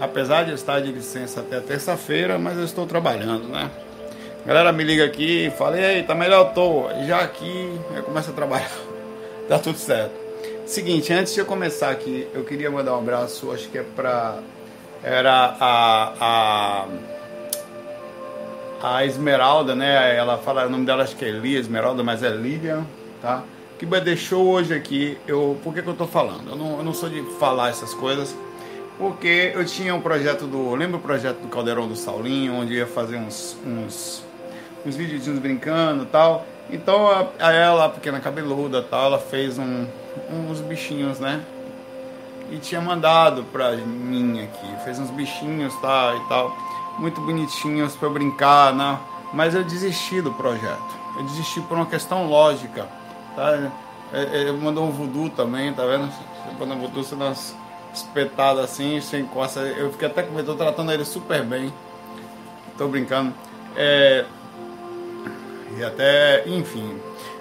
Apesar de estar de licença até terça-feira, mas eu estou trabalhando, né? galera me liga aqui, fala, ei, tá melhor eu tô. Já aqui eu começo a trabalhar. tá tudo certo. Seguinte, antes de eu começar aqui, eu queria mandar um abraço, acho que é pra. Era a. a a Esmeralda, né? Ela fala, o nome dela acho que é Elia Esmeralda, mas é Lilian, tá? Que me deixou hoje aqui. Eu, por que, que eu tô falando? Eu não, eu não sou de falar essas coisas, porque eu tinha um projeto do. Lembra o projeto do Caldeirão do Saulinho, onde ia fazer uns, uns, uns videozinhos brincando e tal. Então a, a ela, a pequena cabeluda tal, ela fez um, uns bichinhos, né? E tinha mandado pra mim aqui, fez uns bichinhos tá, e tal muito bonitinhos para brincar, né? Mas eu desisti do projeto. Eu desisti por uma questão lógica, tá? Ele mandou um voodoo também, tá vendo? Quando um voodoo você dá umas espetadas assim, sem encosta. Eu fiquei até com medo, tô tratando ele super bem. Tô brincando. É... E até, enfim.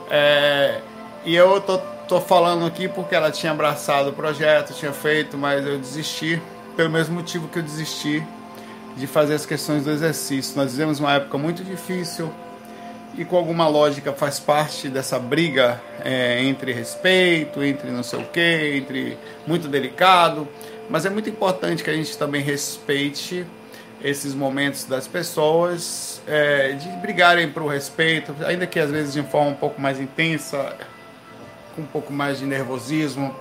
É... E eu tô, tô falando aqui porque ela tinha abraçado o projeto, tinha feito, mas eu desisti. Pelo mesmo motivo que eu desisti de fazer as questões do exercício. Nós vivemos uma época muito difícil e com alguma lógica faz parte dessa briga é, entre respeito, entre não sei o que, entre muito delicado, mas é muito importante que a gente também respeite esses momentos das pessoas é, de brigarem para o respeito, ainda que às vezes de forma um pouco mais intensa, com um pouco mais de nervosismo,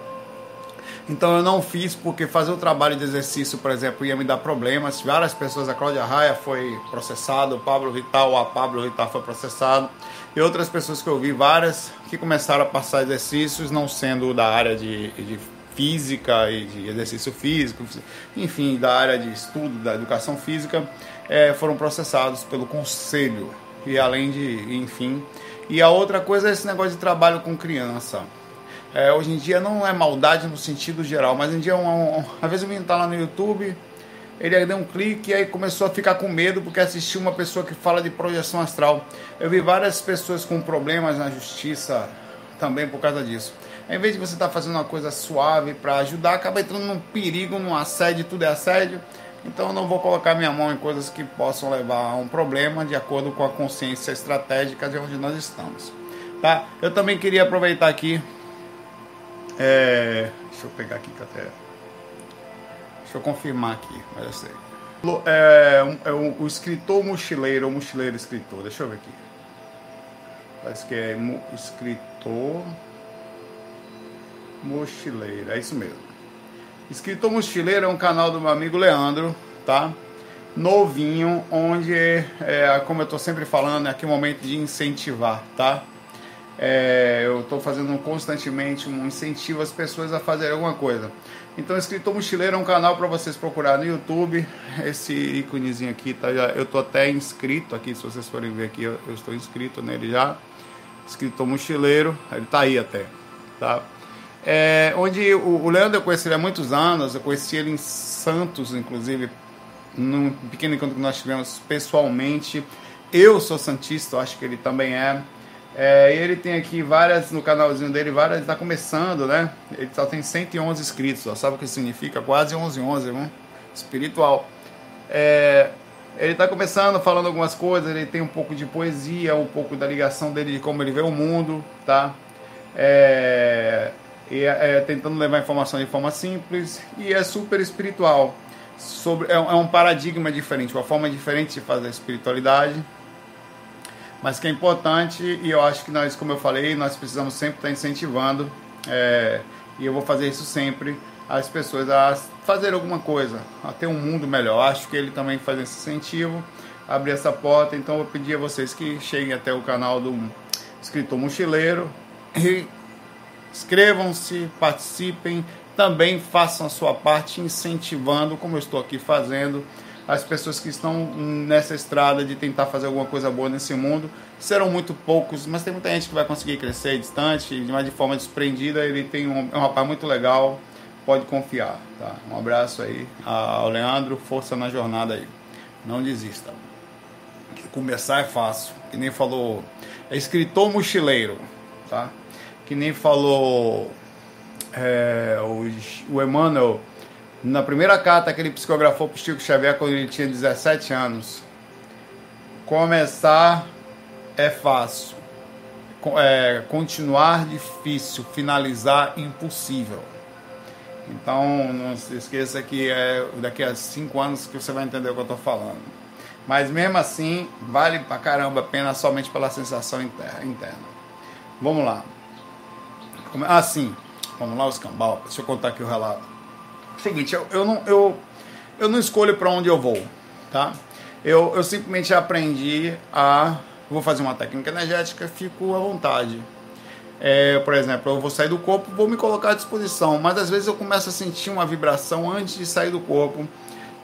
então eu não fiz porque fazer o trabalho de exercício, por exemplo, ia me dar problemas. Várias pessoas, a Cláudia Raia foi processada, o Pablo Vital, a Pablo Vital foi processado. E outras pessoas que eu vi, várias, que começaram a passar exercícios, não sendo da área de, de física e de exercício físico, enfim, da área de estudo da educação física, é, foram processados pelo conselho. E além de, enfim. E a outra coisa é esse negócio de trabalho com criança. É, hoje em dia não é maldade no sentido geral, mas em dia, um, um, às vezes o menino tá lá no YouTube, ele deu um clique e aí começou a ficar com medo porque assistiu uma pessoa que fala de projeção astral. Eu vi várias pessoas com problemas na justiça também por causa disso. Em vez de você estar tá fazendo uma coisa suave para ajudar, acaba entrando num perigo, num assédio, tudo é assédio. Então eu não vou colocar minha mão em coisas que possam levar a um problema de acordo com a consciência estratégica de onde nós estamos. Tá? Eu também queria aproveitar aqui é, deixa eu pegar aqui que até. Deixa eu confirmar aqui, mas eu sei. É, é o, o, escritor mochileiro ou mochileiro escritor, deixa eu ver aqui. Parece que é escritor mochileiro, é isso mesmo. Escritor Mochileiro é um canal do meu amigo Leandro, tá? Novinho, onde, é, como eu estou sempre falando, é aqui o momento de incentivar, tá? É, eu estou fazendo constantemente um incentivo às pessoas a fazerem alguma coisa. Então, Escritor Mochileiro é um canal para vocês procurar no YouTube. Esse íconezinho aqui, tá, eu estou até inscrito aqui, se vocês forem ver aqui, eu, eu estou inscrito nele já. Escritor Mochileiro, ele está aí até. Tá? É, onde o, o Leandro eu conheci ele há muitos anos, eu conheci ele em Santos, inclusive, num pequeno encontro que nós tivemos pessoalmente. Eu sou Santista, acho que ele também é. É, ele tem aqui várias, no canalzinho dele, várias, está começando, né? Ele só tem 111 inscritos, ó, sabe o que significa? Quase 11, 11, irmão. Espiritual. É, ele está começando falando algumas coisas, ele tem um pouco de poesia, um pouco da ligação dele de como ele vê o mundo, tá? É, e, é, tentando levar informação de forma simples e é super espiritual. Sobre, é, é um paradigma diferente, uma forma diferente de fazer espiritualidade mas que é importante e eu acho que nós, como eu falei, nós precisamos sempre estar incentivando é, e eu vou fazer isso sempre as pessoas a fazer alguma coisa, a ter um mundo melhor. Acho que ele também faz esse incentivo, abrir essa porta. Então eu pedi a vocês que cheguem até o canal do escritor mochileiro e inscrevam-se, participem, também façam a sua parte incentivando, como eu estou aqui fazendo as pessoas que estão nessa estrada de tentar fazer alguma coisa boa nesse mundo serão muito poucos, mas tem muita gente que vai conseguir crescer distante, mas de forma desprendida. Ele tem um, é um rapaz muito legal, pode confiar. Tá? Um abraço aí ao Leandro, força na jornada aí. Não desista. Começar é fácil, que nem falou, é escritor mochileiro, tá? Que nem falou é, o, o Emmanuel na primeira carta que ele psicografou para o Chico Xavier quando ele tinha 17 anos. Começar é fácil, é, continuar difícil, finalizar impossível. Então não se esqueça que é daqui a cinco anos que você vai entender o que eu estou falando. Mas mesmo assim, vale pra caramba a pena somente pela sensação interna. Vamos lá. Ah, sim. Vamos lá, os cambal. Deixa eu contar aqui o relato. Seguinte, eu, eu, não, eu, eu não escolho para onde eu vou, tá? Eu, eu simplesmente aprendi a. Vou fazer uma técnica energética, fico à vontade. É, por exemplo, eu vou sair do corpo, vou me colocar à disposição, mas às vezes eu começo a sentir uma vibração antes de sair do corpo,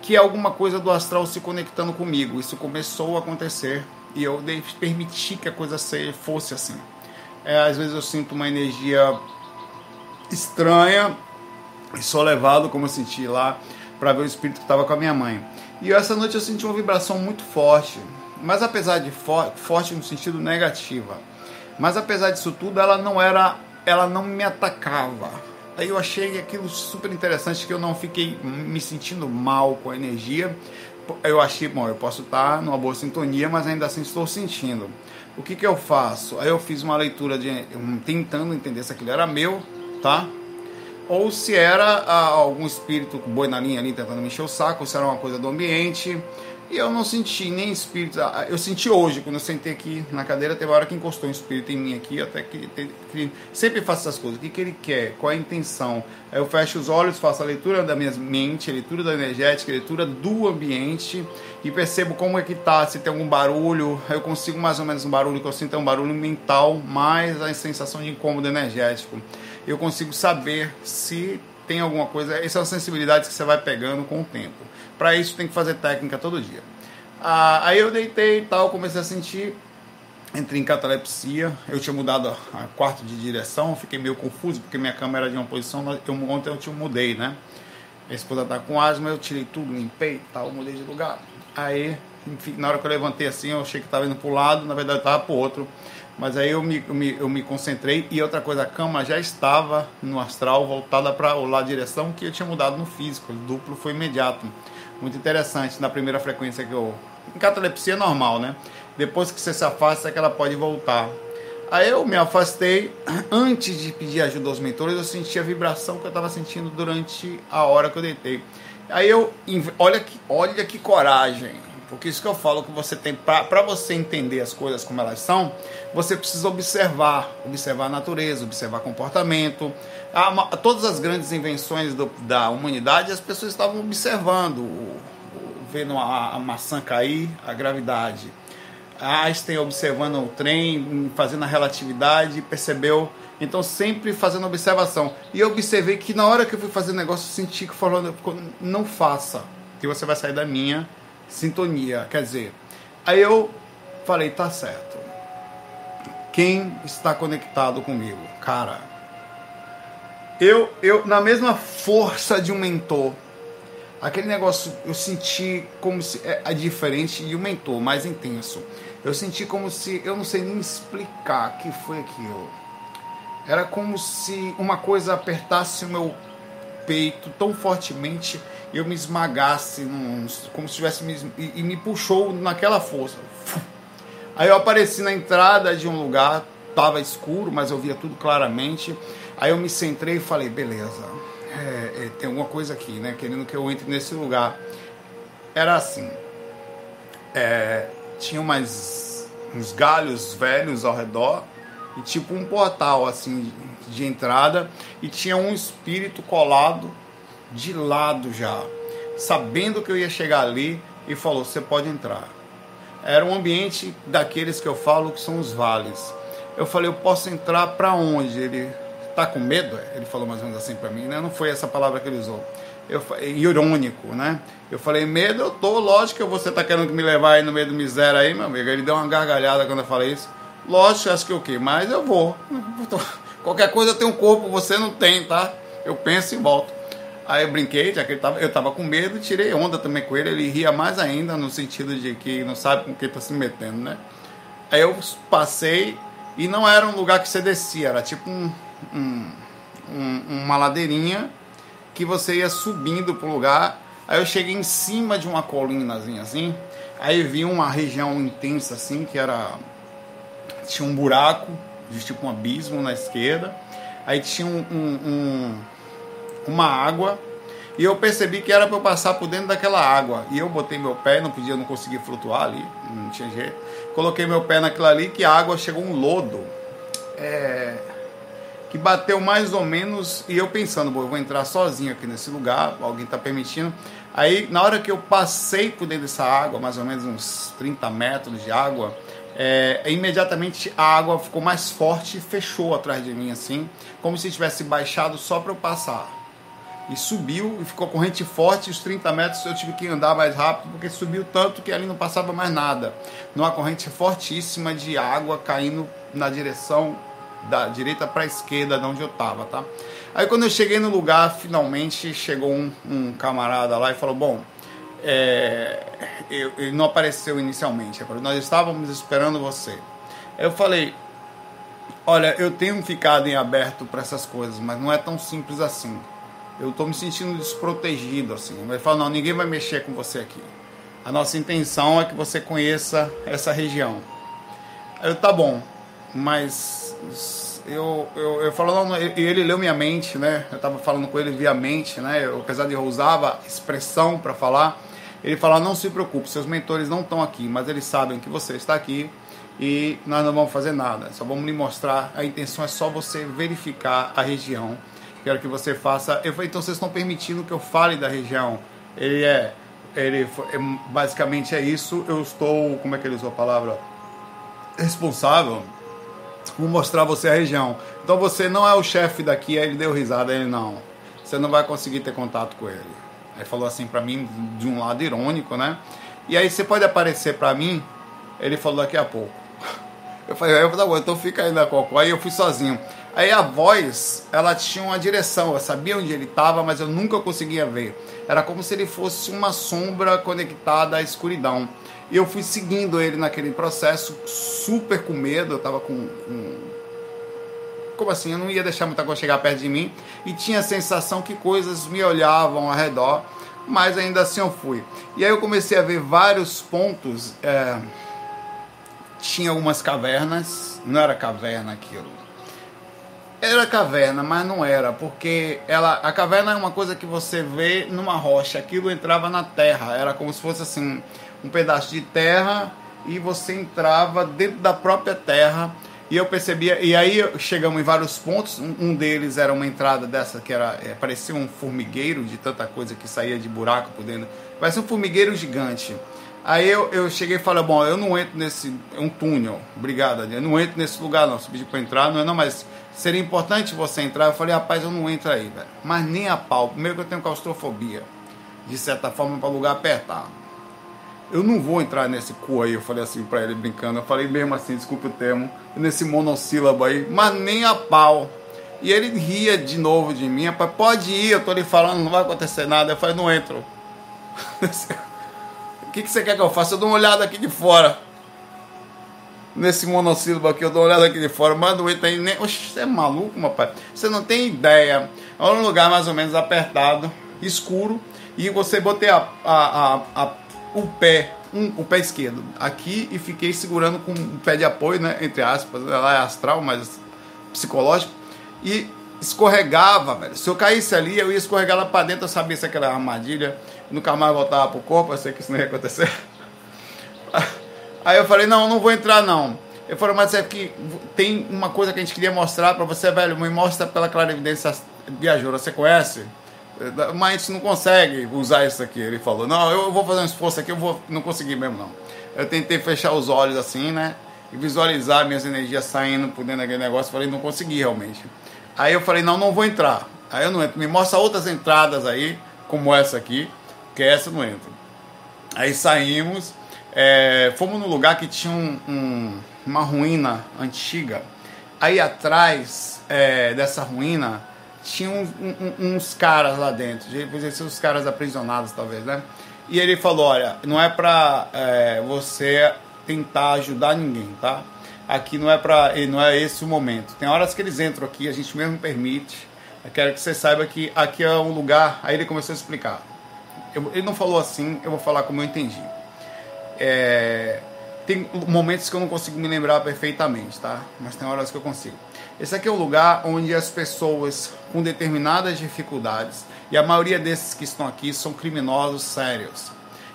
que é alguma coisa do astral se conectando comigo. Isso começou a acontecer e eu permiti que a coisa fosse assim. É, às vezes eu sinto uma energia estranha e sou levado, como eu senti lá, para ver o espírito que estava com a minha mãe. E essa noite eu senti uma vibração muito forte, mas apesar de for forte no sentido negativa, mas apesar disso tudo, ela não era, ela não me atacava. Aí eu achei aquilo super interessante que eu não fiquei me sentindo mal com a energia. Eu achei, bom, eu posso estar numa boa sintonia, mas ainda assim estou sentindo. O que que eu faço? Aí eu fiz uma leitura de tentando entender se aquilo era meu, tá? Ou se era ah, algum espírito boi na linha ali tentando me encher o saco, ou se era uma coisa do ambiente. E eu não senti nem espírito. Ah, eu senti hoje, quando eu sentei aqui na cadeira, teve uma hora que encostou um espírito em mim aqui, até que, que sempre faço essas coisas. O que, que ele quer? Qual é a intenção? Aí eu fecho os olhos, faço a leitura da minha mente, a leitura da energética, a leitura do ambiente e percebo como é que tá, se tem algum barulho. Eu consigo mais ou menos um barulho que eu sinto é um barulho mental, mais a sensação de incômodo energético. Eu consigo saber se tem alguma coisa. Essas são sensibilidades que você vai pegando com o tempo. Para isso tem que fazer técnica todo dia. Ah, aí eu deitei e tal, comecei a sentir, entrei em catalepsia. Eu tinha mudado a, quarto de direção, fiquei meio confuso porque minha câmera era de uma posição. Eu, ontem eu te mudei, né? Minha esposa tá com asma, eu tirei tudo, limpei e tal, mudei de lugar. Aí, enfim, na hora que eu levantei assim, eu achei que estava indo para o lado, na verdade estava para o outro. Mas aí eu me, eu me, eu me concentrei e outra coisa, a cama já estava no astral, voltada para o lado direção que eu tinha mudado no físico. O duplo foi imediato muito interessante na primeira frequência que eu. Em catalepsia é normal, né? Depois que você se afasta, é que ela pode voltar. Aí eu me afastei. Antes de pedir ajuda aos mentores, eu senti a vibração que eu estava sentindo durante a hora que eu deitei. Aí eu. Olha que, olha que coragem. Porque isso que eu falo que você tem, para você entender as coisas como elas são, você precisa observar, observar a natureza, observar comportamento. A, todas as grandes invenções do, da humanidade, as pessoas estavam observando, vendo a, a maçã cair, a gravidade. Einstein observando o trem, fazendo a relatividade, percebeu. Então, sempre fazendo observação. E eu observei que na hora que eu fui fazer negócio, eu senti que falando, não faça, que você vai sair da minha sintonia. Quer dizer, aí eu falei, tá certo. Quem está conectado comigo? Cara, eu, eu na mesma força de um mentor, aquele negócio eu senti como se é, é diferente de um mentor, mais intenso. Eu senti como se eu não sei nem explicar o que foi aquilo. Era como se uma coisa apertasse o meu peito tão fortemente eu me esmagasse, num, como se tivesse me, e, e, me puxou naquela força. Aí eu apareci na entrada de um lugar, estava escuro, mas eu via tudo claramente. Aí eu me centrei e falei, beleza, é, é, tem alguma coisa aqui, né? Querendo que eu entre nesse lugar. Era assim, é, tinha umas, uns galhos velhos ao redor e tipo um portal assim de entrada e tinha um espírito colado de lado já, sabendo que eu ia chegar ali e falou: "Você pode entrar". Era um ambiente daqueles que eu falo que são os vales. Eu falei: "Eu posso entrar para onde?" Ele tá com medo? Ele falou mais ou menos assim para mim, né? Não foi essa palavra que ele usou. Eu, irônico, né? Eu falei, medo eu tô, lógico que você tá querendo me levar aí no meio do miséria aí, meu amigo. Ele deu uma gargalhada quando eu falei isso. Lógico, acho que o quê? Mas eu vou. Qualquer coisa eu tenho um corpo, você não tem, tá? Eu penso e volto. Aí eu brinquei, já que ele tava, eu tava com medo, tirei onda também com ele, ele ria mais ainda, no sentido de que não sabe com quem tá se metendo, né? Aí eu passei e não era um lugar que você descia, era tipo um, um, um, uma ladeirinha que você ia subindo pro lugar. Aí eu cheguei em cima de uma colinazinha assim. Aí vi uma região intensa assim, que era. Tinha um buraco, de tipo um abismo na esquerda. Aí tinha um, um, um uma água e eu percebi que era para eu passar por dentro daquela água. E eu botei meu pé, não podia, não conseguia flutuar ali, não tinha jeito. Coloquei meu pé naquilo ali, que a água chegou um lodo. É, que bateu mais ou menos, e eu pensando, eu vou entrar sozinho aqui nesse lugar, alguém está permitindo. Aí, na hora que eu passei por dentro dessa água, mais ou menos uns 30 metros de água, é, imediatamente a água ficou mais forte e fechou atrás de mim, assim, como se tivesse baixado só para eu passar e subiu e ficou corrente forte. Os 30 metros eu tive que andar mais rápido porque subiu tanto que ali não passava mais nada. Numa corrente fortíssima de água caindo na direção da direita para a esquerda de onde eu estava, tá? Aí quando eu cheguei no lugar, finalmente chegou um, um camarada lá e falou: Bom, é, eu, ele não apareceu inicialmente, nós estávamos esperando você. Eu falei: Olha, eu tenho ficado em aberto para essas coisas, mas não é tão simples assim eu estou me sentindo desprotegido, assim. Ele fala, não, ninguém vai mexer com você aqui. A nossa intenção é que você conheça essa região. Eu, tá bom, mas eu, eu, eu falo, não, e ele leu minha mente, né? Eu estava falando com ele via mente, né? Eu, apesar de eu usava expressão para falar, ele fala, não se preocupe, seus mentores não estão aqui, mas eles sabem que você está aqui e nós não vamos fazer nada, só vamos lhe mostrar, a intenção é só você verificar a região quero que você faça. Eu falei, então vocês estão permitindo que eu fale da região. Ele é, ele é, basicamente é isso. Eu estou, como é que ele usou a palavra? Responsável por mostrar você a região. Então você não é o chefe daqui. Aí ele deu risada. Ele não. Você não vai conseguir ter contato com ele. Aí falou assim para mim de um lado irônico, né? E aí você pode aparecer para mim. Ele falou daqui a pouco. Eu falei, eu, tá bom, então fica aí na cocô. Aí eu fui sozinho. Aí a voz, ela tinha uma direção, eu sabia onde ele estava, mas eu nunca conseguia ver. Era como se ele fosse uma sombra conectada à escuridão. E eu fui seguindo ele naquele processo, super com medo, eu estava com, com, Como assim? Eu não ia deixar muita coisa chegar perto de mim. E tinha a sensação que coisas me olhavam ao redor, mas ainda assim eu fui. E aí eu comecei a ver vários pontos. É... Tinha algumas cavernas, não era caverna aquilo era caverna, mas não era, porque ela, a caverna é uma coisa que você vê numa rocha, aquilo entrava na terra, era como se fosse assim, um pedaço de terra e você entrava dentro da própria terra e eu percebia, e aí chegamos em vários pontos, um, um deles era uma entrada dessa que era, é, parecia um formigueiro de tanta coisa que saía de buraco por dentro, parecia um formigueiro gigante. Aí eu, eu cheguei e falei, bom, eu não entro nesse, é um túnel, obrigado, eu não entro nesse lugar não, se pedir para entrar, não é não, mas seria importante você entrar. Eu falei, rapaz, eu não entro aí, velho. Mas nem a pau. Primeiro que eu tenho claustrofobia. De certa forma, para lugar apertado. Eu não vou entrar nesse cu aí. Eu falei assim para ele brincando. Eu falei mesmo assim, desculpe o termo. Nesse monossílabo aí. Mas nem a pau. E ele ria de novo de mim. Rapaz, pode ir, eu tô lhe falando, não vai acontecer nada. Eu falei, não entro. que, que você quer que eu faça? Eu dou uma olhada aqui de fora nesse monossílabo aqui, eu dou uma olhada aqui de fora, manda o item nem. Oxe, você é maluco, meu pai? Você não tem ideia. É um lugar mais ou menos apertado, escuro, e você botei a, a, a, a o pé, um, o pé esquerdo aqui e fiquei segurando com o pé de apoio, né? Entre aspas, ela é astral, mas psicológico. E escorregava, velho. Se eu caísse ali, eu ia escorregar lá pra dentro, eu sabia se aquela armadilha, nunca mais voltava pro corpo, eu sei que isso não ia acontecer. Aí eu falei, não, não vou entrar não. Eu falei, mas é que tem uma coisa que a gente queria mostrar para você, velho, me mostra pela clarividência viajoura, você conhece? Mas a gente não consegue usar isso aqui. Ele falou, não, eu vou fazer um esforço aqui, eu vou, não consegui mesmo não. Eu tentei fechar os olhos assim, né? E visualizar minhas energias saindo por dentro daquele negócio. Falei, não consegui realmente. Aí eu falei, não, não vou entrar. Aí eu não entro. Me mostra outras entradas aí, como essa aqui, que essa eu não entro. Aí saímos, é, fomos num lugar que tinha um, um, uma ruína antiga. Aí atrás é, dessa ruína tinha um, uns caras lá dentro, devia ser os caras aprisionados talvez, né? E ele falou, olha, não é pra é, você tentar ajudar ninguém, tá? Aqui não é para, não é esse o momento. Tem horas que eles entram aqui, a gente mesmo permite, Eu quero que você saiba que aqui é um lugar. Aí ele começou a explicar. Eu, ele não falou assim, eu vou falar como eu entendi. É, tem momentos que eu não consigo me lembrar perfeitamente, tá? Mas tem horas que eu consigo. Esse aqui é o lugar onde as pessoas com determinadas dificuldades, e a maioria desses que estão aqui são criminosos sérios.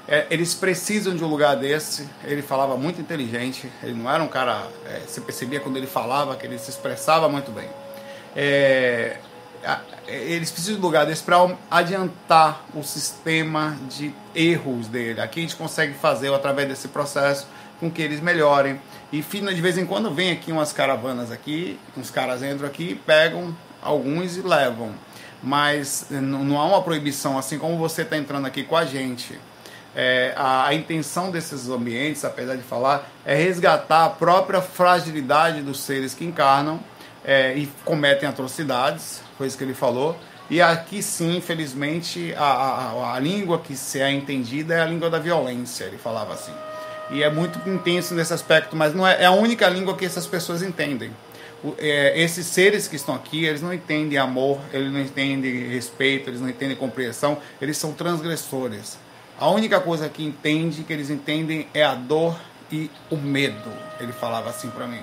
É, eles precisam de um lugar desse. Ele falava muito inteligente, ele não era um cara. É, você percebia quando ele falava que ele se expressava muito bem. É, eles precisam de um lugar desse para adiantar o sistema de erros dele. Aqui a gente consegue fazer através desse processo com que eles melhorem. E de vez em quando vem aqui umas caravanas aqui, uns caras entram aqui, pegam alguns e levam. Mas não há uma proibição, assim como você está entrando aqui com a gente. É, a, a, intenção desses ambientes, apesar de falar, é resgatar a própria fragilidade dos seres que encarnam é, e cometem atrocidades, foi isso que ele falou. E aqui sim, infelizmente, a, a, a língua que se é entendida é a língua da violência, ele falava assim. E é muito intenso nesse aspecto, mas não é, é a única língua que essas pessoas entendem. O, é, esses seres que estão aqui, eles não entendem amor, eles não entendem respeito, eles não entendem compreensão, eles são transgressores. A única coisa que entende, que eles entendem, é a dor e o medo. Ele falava assim para mim.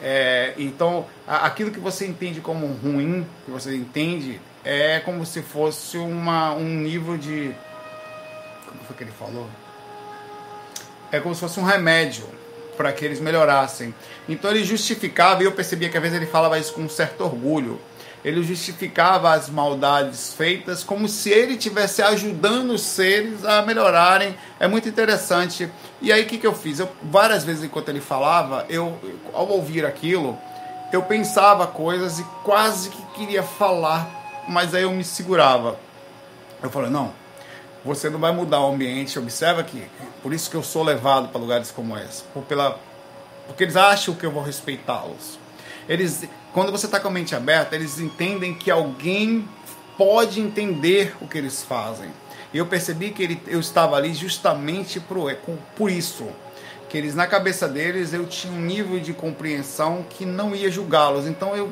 É, então, aquilo que você entende como ruim, que você entende, é como se fosse uma, um nível de. Como foi que ele falou? É como se fosse um remédio para que eles melhorassem. Então ele justificava, e eu percebia que às vezes ele falava isso com um certo orgulho. Ele justificava as maldades feitas como se ele estivesse ajudando os seres a melhorarem. É muito interessante. E aí o que, que eu fiz? Eu, várias vezes enquanto ele falava, eu ao ouvir aquilo, eu pensava coisas e quase que queria falar, mas aí eu me segurava. Eu falei, não, você não vai mudar o ambiente, observa que por isso que eu sou levado para lugares como esse, por pela, porque eles acham que eu vou respeitá-los. Eles, quando você está com a mente aberta, eles entendem que alguém pode entender o que eles fazem. Eu percebi que ele, eu estava ali justamente por, por isso. Que eles, na cabeça deles, eu tinha um nível de compreensão que não ia julgá-los. Então eu,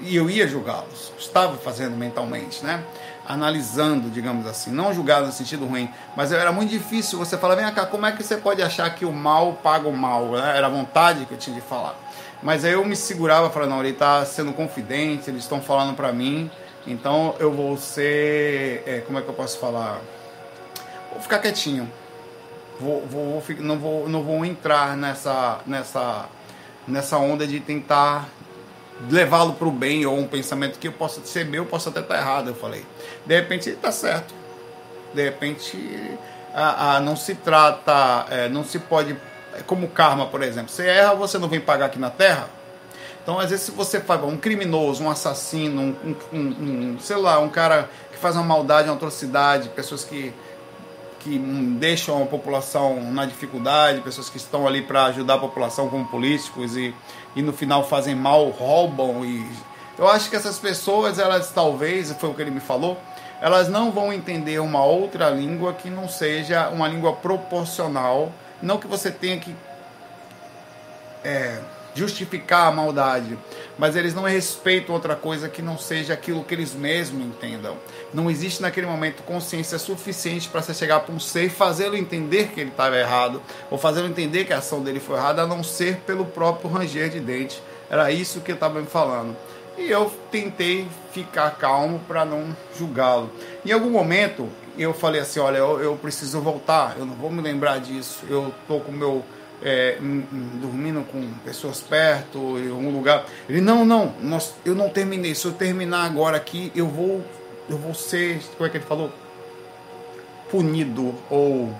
eu ia julgá-los. Estava fazendo mentalmente, né? Analisando, digamos assim. Não julgar no sentido ruim. Mas era muito difícil você falar, vem cá, como é que você pode achar que o mal paga o mal? Era a vontade que eu tinha de falar. Mas aí eu me segurava, falando, não, ele está sendo confidente, eles estão falando para mim, então eu vou ser, é, como é que eu posso falar? Vou ficar quietinho. Vou, vou, vou, não, vou, não vou entrar nessa, nessa, nessa onda de tentar levá-lo para o bem ou um pensamento que eu possa ser meu, posso até estar errado, eu falei. De repente ele está certo. De repente a, a não se trata, é, não se pode como karma, por exemplo. Você erra, você não vem pagar aqui na Terra. Então, às vezes, se você faz um criminoso, um assassino, um, um, um, sei lá, um cara que faz uma maldade, uma atrocidade, pessoas que, que deixam a população na dificuldade, pessoas que estão ali para ajudar a população como políticos e, e no final fazem mal, roubam e eu acho que essas pessoas, elas talvez, foi o que ele me falou, elas não vão entender uma outra língua que não seja uma língua proporcional não que você tenha que é, justificar a maldade, mas eles não respeitam outra coisa que não seja aquilo que eles mesmos entendam. Não existe naquele momento consciência suficiente para você chegar para um ser e fazê-lo entender que ele estava errado, ou fazê-lo entender que a ação dele foi errada, a não ser pelo próprio ranger de dente. Era isso que eu estava me falando. E eu tentei ficar calmo para não julgá-lo. Em algum momento, eu falei assim, olha, eu, eu, preciso voltar, eu não vou me lembrar disso, eu tô com meu é, dormindo com pessoas perto, em algum lugar. Ele, não, não, nós, eu não terminei. Se eu terminar agora aqui, eu vou, eu vou ser, como é que ele falou? Punido ou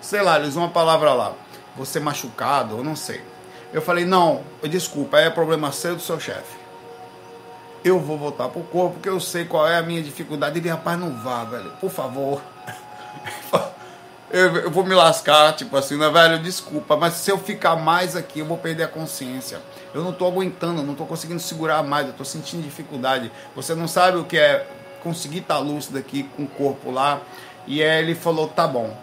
sei lá, eles uma palavra lá, ser machucado, eu não sei. Eu falei, não, desculpa, é problema seu do seu chefe eu vou voltar pro corpo, porque eu sei qual é a minha dificuldade. Ele, rapaz, não vá, velho, por favor. Eu, eu, vou me lascar, tipo assim, né, velho? Desculpa, mas se eu ficar mais aqui, eu vou perder a consciência. Eu não tô aguentando, não tô conseguindo segurar mais, eu tô sentindo dificuldade. Você não sabe o que é conseguir estar tá lúcido aqui com o corpo lá. E aí ele falou: tá bom,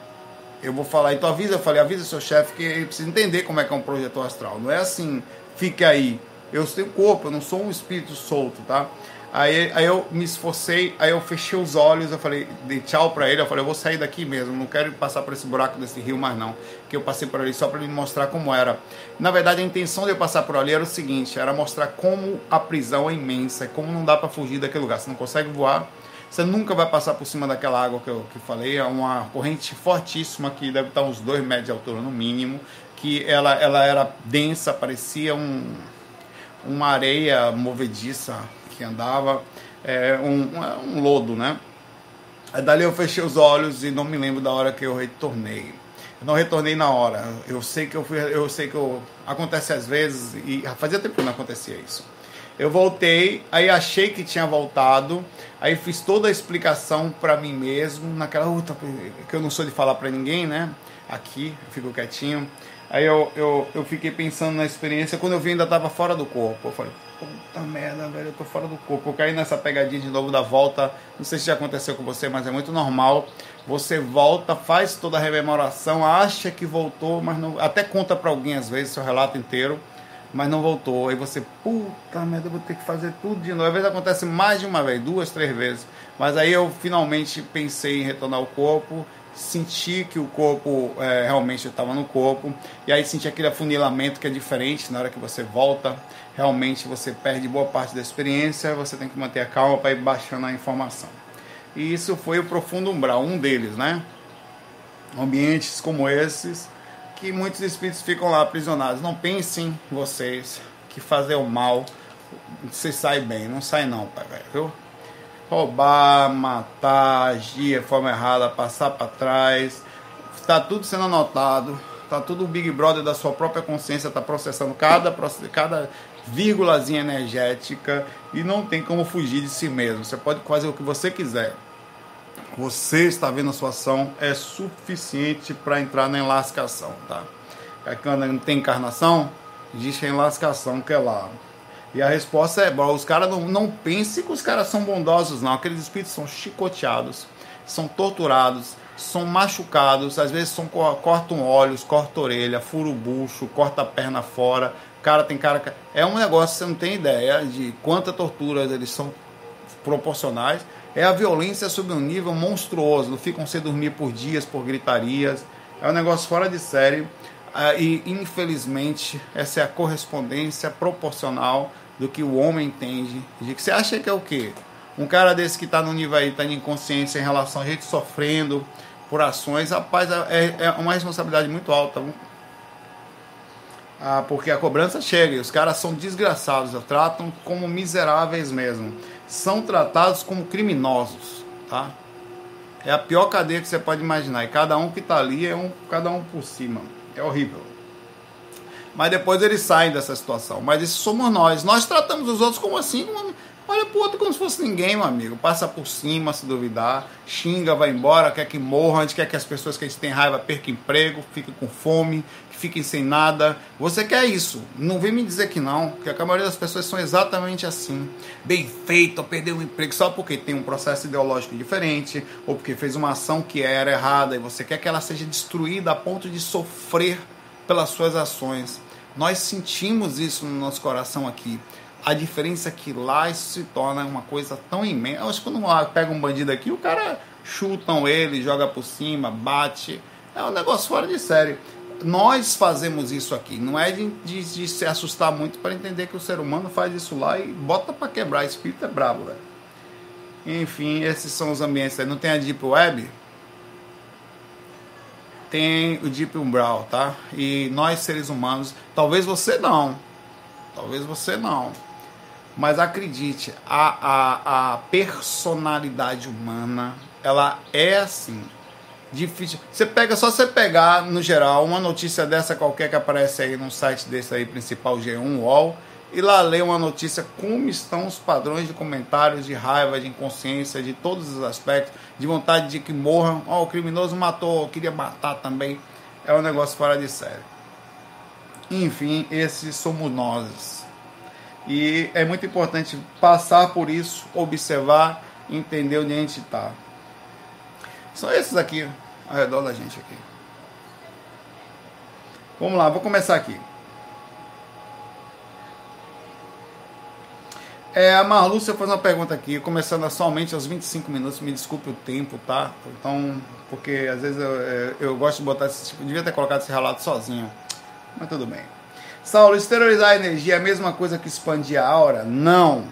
eu vou falar. Então avisa, eu falei: avisa seu chefe que ele precisa entender como é que é um projeto astral. Não é assim, fique aí eu tenho corpo, eu não sou um espírito solto, tá? Aí, aí eu me esforcei, aí eu fechei os olhos, eu falei, dei tchau pra ele, eu falei, eu vou sair daqui mesmo, não quero passar por esse buraco desse rio mais não. Que eu passei por ali só para ele mostrar como era. Na verdade, a intenção de eu passar por ali era o seguinte, era mostrar como a prisão é imensa, como não dá para fugir daquele lugar. Você não consegue voar, você nunca vai passar por cima daquela água que eu que falei, é uma corrente fortíssima que deve estar uns dois metros de altura no mínimo, que ela, ela era densa, parecia um, uma areia movediça que andava, é, um, um lodo, né? Dali eu fechei os olhos e não me lembro da hora que eu retornei. Eu não retornei na hora. Eu sei que eu fui, eu sei que eu, acontece às vezes e fazia tempo que não acontecia isso. Eu voltei, aí achei que tinha voltado, aí fiz toda a explicação para mim mesmo, naquela outra que eu não sou de falar para ninguém, né? Aqui, fico quietinho. Aí eu, eu, eu fiquei pensando na experiência, quando eu vi ainda estava fora do corpo. Eu falei, puta merda, velho, eu tô fora do corpo. Eu caí nessa pegadinha de novo da volta. Não sei se já aconteceu com você, mas é muito normal. Você volta, faz toda a rememoração, acha que voltou, mas não. Até conta para alguém às vezes seu relato inteiro, mas não voltou. Aí você, puta merda, eu vou ter que fazer tudo de novo. Às vezes acontece mais de uma vez, duas, três vezes. Mas aí eu finalmente pensei em retornar ao corpo senti que o corpo é, realmente estava no corpo, e aí senti aquele afunilamento que é diferente na hora que você volta, realmente você perde boa parte da experiência, você tem que manter a calma para ir baixando a informação. E isso foi o profundo umbral, um deles, né? Ambientes como esses, que muitos espíritos ficam lá aprisionados. Não pensem vocês que fazer o mal, você sai bem, não sai não, pai, viu? Roubar, matar, agir de forma errada, passar para trás. Está tudo sendo anotado. Está tudo o Big Brother da sua própria consciência, está processando cada, cada vírgulazinha energética e não tem como fugir de si mesmo. Você pode fazer o que você quiser. Você está vendo a sua ação é suficiente para entrar na enlascação, tá? É quando não tem encarnação, existe a enlascação que é lá. E a resposta é: os caras não, não pensem que os caras são bondosos, não. Aqueles espíritos são chicoteados, são torturados, são machucados, às vezes são, cortam olhos, cortam orelha, fura o bucho, corta a perna fora. Cara, tem cara. É um negócio, você não tem ideia de quanta tortura eles são proporcionais. É a violência sob um nível monstruoso. Não ficam sem dormir por dias, por gritarias. É um negócio fora de série. Ah, e infelizmente essa é a correspondência proporcional do que o homem entende. Você acha que é o quê? Um cara desse que está no nível aí, está em inconsciência em relação a gente sofrendo por ações, rapaz, é, é uma responsabilidade muito alta. Ah, porque a cobrança chega e os caras são desgraçados, tratam como miseráveis mesmo. São tratados como criminosos, tá? É a pior cadeia que você pode imaginar. E cada um que está ali é um, cada um por cima. É horrível. Mas depois eles saem dessa situação. Mas isso somos nós. Nós tratamos os outros como assim, como, olha pro outro como se fosse ninguém, meu amigo. Passa por cima se duvidar, xinga, vai embora, quer que morra, a gente quer que as pessoas que a gente tem raiva percam emprego, fiquem com fome, que fiquem sem nada. Você quer isso? Não vem me dizer que não, que a maioria das pessoas são exatamente assim. Bem feito, perdeu o emprego só porque tem um processo ideológico diferente, ou porque fez uma ação que era errada e você quer que ela seja destruída a ponto de sofrer pelas suas ações. Nós sentimos isso no nosso coração aqui. A diferença é que lá isso se torna uma coisa tão imensa. Eu acho que quando pega um bandido aqui, o cara chutam ele, joga por cima, bate. É um negócio fora de série. Nós fazemos isso aqui. Não é de, de, de se assustar muito para entender que o ser humano faz isso lá e bota para quebrar. Espírito é brabo, velho. Enfim, esses são os ambientes. Não tem a Deep Web? Tem o Deep Umbral, tá? E nós seres humanos, talvez você não, talvez você não, mas acredite, a, a, a personalidade humana, ela é assim, difícil. Você pega, só você pegar no geral uma notícia dessa qualquer que aparece aí no site desse aí principal G1 UOL e lá ler uma notícia como estão os padrões de comentários de raiva, de inconsciência, de todos os aspectos, de vontade de que morram. Oh, o criminoso matou, queria matar também. É um negócio fora de série. Enfim, esses somos nós. E é muito importante passar por isso, observar, entender onde a gente está. São esses aqui, ao redor da gente aqui. Vamos lá, vou começar aqui. É, a Marlúcia faz uma pergunta aqui, começando somente aos 25 minutos, me desculpe o tempo, tá? Então, porque às vezes eu, eu, eu gosto de botar esse tipo, devia ter colocado esse relato sozinho, mas tudo bem. Saulo, esterilizar a energia é a mesma coisa que expandir a aura? Não.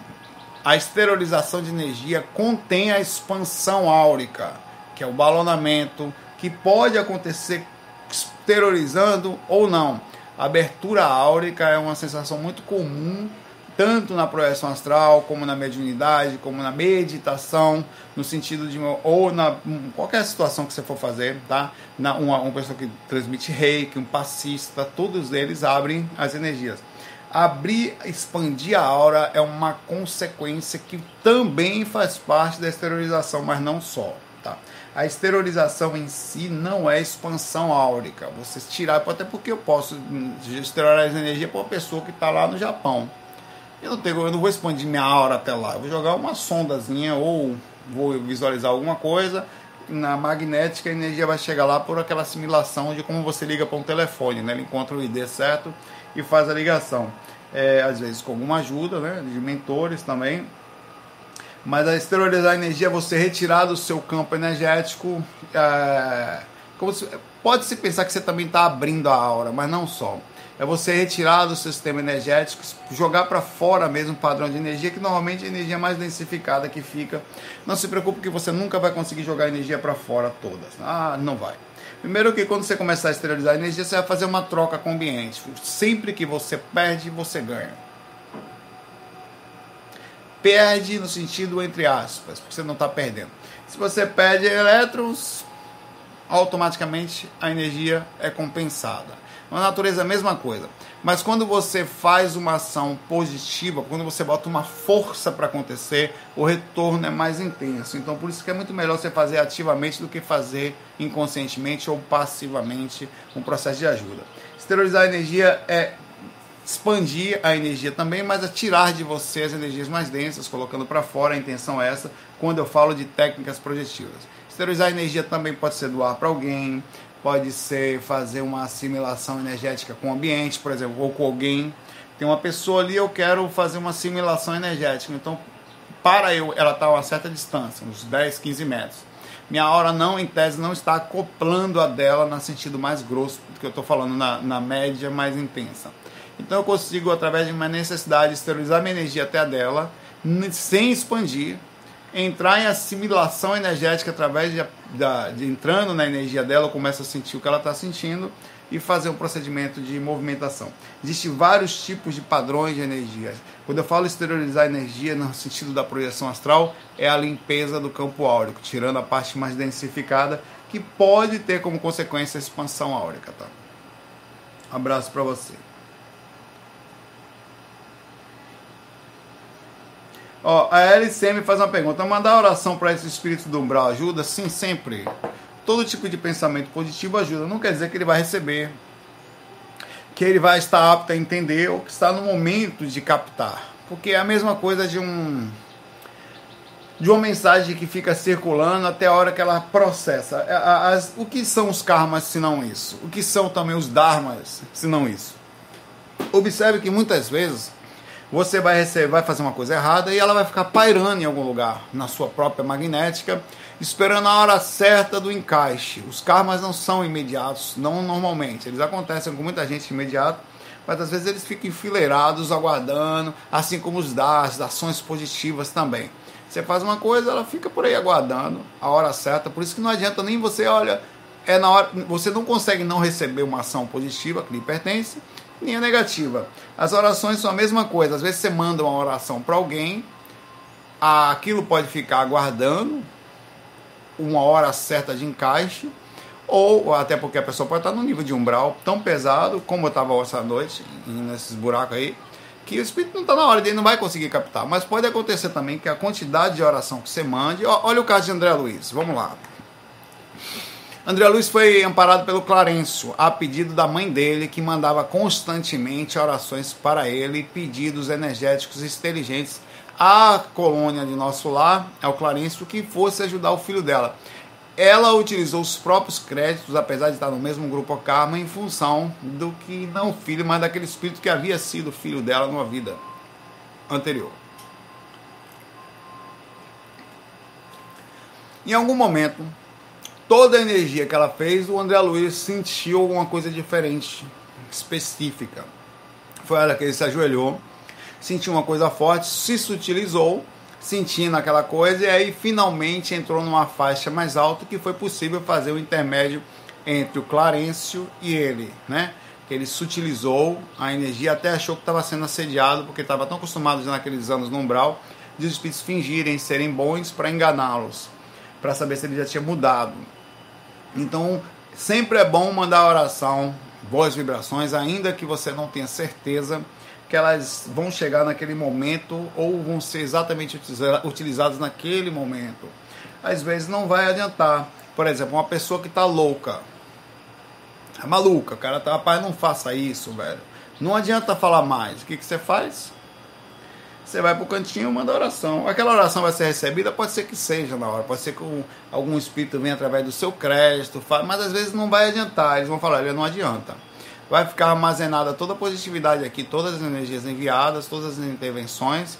A esterilização de energia contém a expansão áurica, que é o balonamento, que pode acontecer exteriorizando ou não. A abertura áurica é uma sensação muito comum tanto na projeção astral, como na mediunidade, como na meditação, no sentido de ou na qualquer situação que você for fazer, tá? Na, uma, uma pessoa que transmite reiki, um passista, todos eles abrem as energias. Abrir, expandir a aura é uma consequência que também faz parte da esterilização, mas não só, tá? A esterilização em si não é expansão áurica. Você tirar, até porque eu posso esterilizar energia para uma pessoa que está lá no Japão eu não, tenho, eu não vou expandir minha aura até lá. Eu vou jogar uma sondazinha ou vou visualizar alguma coisa. Na magnética, a energia vai chegar lá por aquela assimilação de como você liga para um telefone. Né? Ele encontra o ID certo e faz a ligação. É, às vezes com alguma ajuda né? de mentores também. Mas a esterilizar a energia é você retirar do seu campo energético. É, Pode-se pensar que você também está abrindo a aura, mas não só é você retirar do sistema energético, jogar para fora mesmo o padrão de energia, que normalmente é a energia mais densificada que fica. Não se preocupe que você nunca vai conseguir jogar energia para fora todas. Ah, não vai. Primeiro que quando você começar a esterilizar a energia, você vai fazer uma troca com o ambiente. Sempre que você perde, você ganha. Perde no sentido entre aspas, porque você não está perdendo. Se você perde elétrons, automaticamente a energia é compensada. Na natureza é a mesma coisa. Mas quando você faz uma ação positiva, quando você bota uma força para acontecer, o retorno é mais intenso. Então por isso que é muito melhor você fazer ativamente do que fazer inconscientemente ou passivamente um processo de ajuda. Esterilizar a energia é expandir a energia também, mas é tirar de você as energias mais densas, colocando para fora, a intenção é essa, quando eu falo de técnicas projetivas. Esterilizar a energia também pode ser doar para alguém, pode ser fazer uma assimilação energética com o ambiente, por exemplo, ou com alguém. Tem uma pessoa ali, eu quero fazer uma assimilação energética. Então, para eu, ela está a uma certa distância, uns 10, 15 metros. Minha hora não, em tese, não está acoplando a dela no sentido mais grosso, que eu estou falando na, na média mais intensa. Então eu consigo, através de uma necessidade, esterilizar minha energia até a dela, sem expandir, entrar em assimilação energética através de, de, de entrando na energia dela, começa a sentir o que ela está sentindo e fazer um procedimento de movimentação. Existem vários tipos de padrões de energia. Quando eu falo exteriorizar energia no sentido da projeção astral, é a limpeza do campo áurico, tirando a parte mais densificada, que pode ter como consequência a expansão áurica. Tá? Abraço para você. Ó, a LCM faz uma pergunta: mandar oração para esse espírito do umbral ajuda? Sim, sempre. Todo tipo de pensamento positivo ajuda. Não quer dizer que ele vai receber, que ele vai estar apto a entender ou que está no momento de captar. Porque é a mesma coisa de um de uma mensagem que fica circulando até a hora que ela processa. As, o que são os karmas se não isso? O que são também os dharmas se não isso? Observe que muitas vezes você vai receber, vai fazer uma coisa errada e ela vai ficar pairando em algum lugar na sua própria magnética, esperando a hora certa do encaixe. Os karmas não são imediatos, não normalmente. Eles acontecem com muita gente imediato, mas às vezes eles ficam enfileirados, aguardando, assim como os das, as ações positivas também. Você faz uma coisa, ela fica por aí aguardando a hora certa. Por isso que não adianta nem você, olha, é na hora, você não consegue não receber uma ação positiva que lhe pertence linha negativa. As orações são a mesma coisa. Às vezes você manda uma oração para alguém, aquilo pode ficar aguardando uma hora certa de encaixe, ou até porque a pessoa pode estar no nível de umbral tão pesado, como eu estava essa noite, nesses buracos aí, que o espírito não está na hora, ele não vai conseguir captar. Mas pode acontecer também que a quantidade de oração que você mande. Olha o caso de André Luiz, vamos lá. André Luiz foi amparado pelo Clarêncio a pedido da mãe dele, que mandava constantemente orações para ele e pedidos energéticos inteligentes à colônia de nosso lar, ao Clarêncio que fosse ajudar o filho dela. Ela utilizou os próprios créditos, apesar de estar no mesmo grupo Karma, em função do que não filho, mas daquele espírito que havia sido filho dela numa vida anterior. Em algum momento, toda a energia que ela fez, o André Luiz sentiu alguma coisa diferente, específica. Foi a hora que ele se ajoelhou, sentiu uma coisa forte, se sutilizou, sentindo aquela coisa, e aí finalmente entrou numa faixa mais alta que foi possível fazer o intermédio entre o Clarencio e ele, né? Ele sutilizou a energia, até achou que estava sendo assediado, porque estava tão acostumado já naqueles anos no umbral, de os espíritos fingirem serem bons para enganá-los, para saber se ele já tinha mudado. Então, sempre é bom mandar oração, boas vibrações, ainda que você não tenha certeza que elas vão chegar naquele momento ou vão ser exatamente utilizadas naquele momento. Às vezes não vai adiantar. Por exemplo, uma pessoa que está louca, é maluca, cara tá, rapaz, não faça isso, velho. Não adianta falar mais. O que, que você faz? Você vai pro cantinho e manda oração. Aquela oração vai ser recebida, pode ser que seja na hora, pode ser que algum espírito venha através do seu crédito, mas às vezes não vai adiantar. Eles vão falar, ele não adianta. Vai ficar armazenada toda a positividade aqui, todas as energias enviadas, todas as intervenções,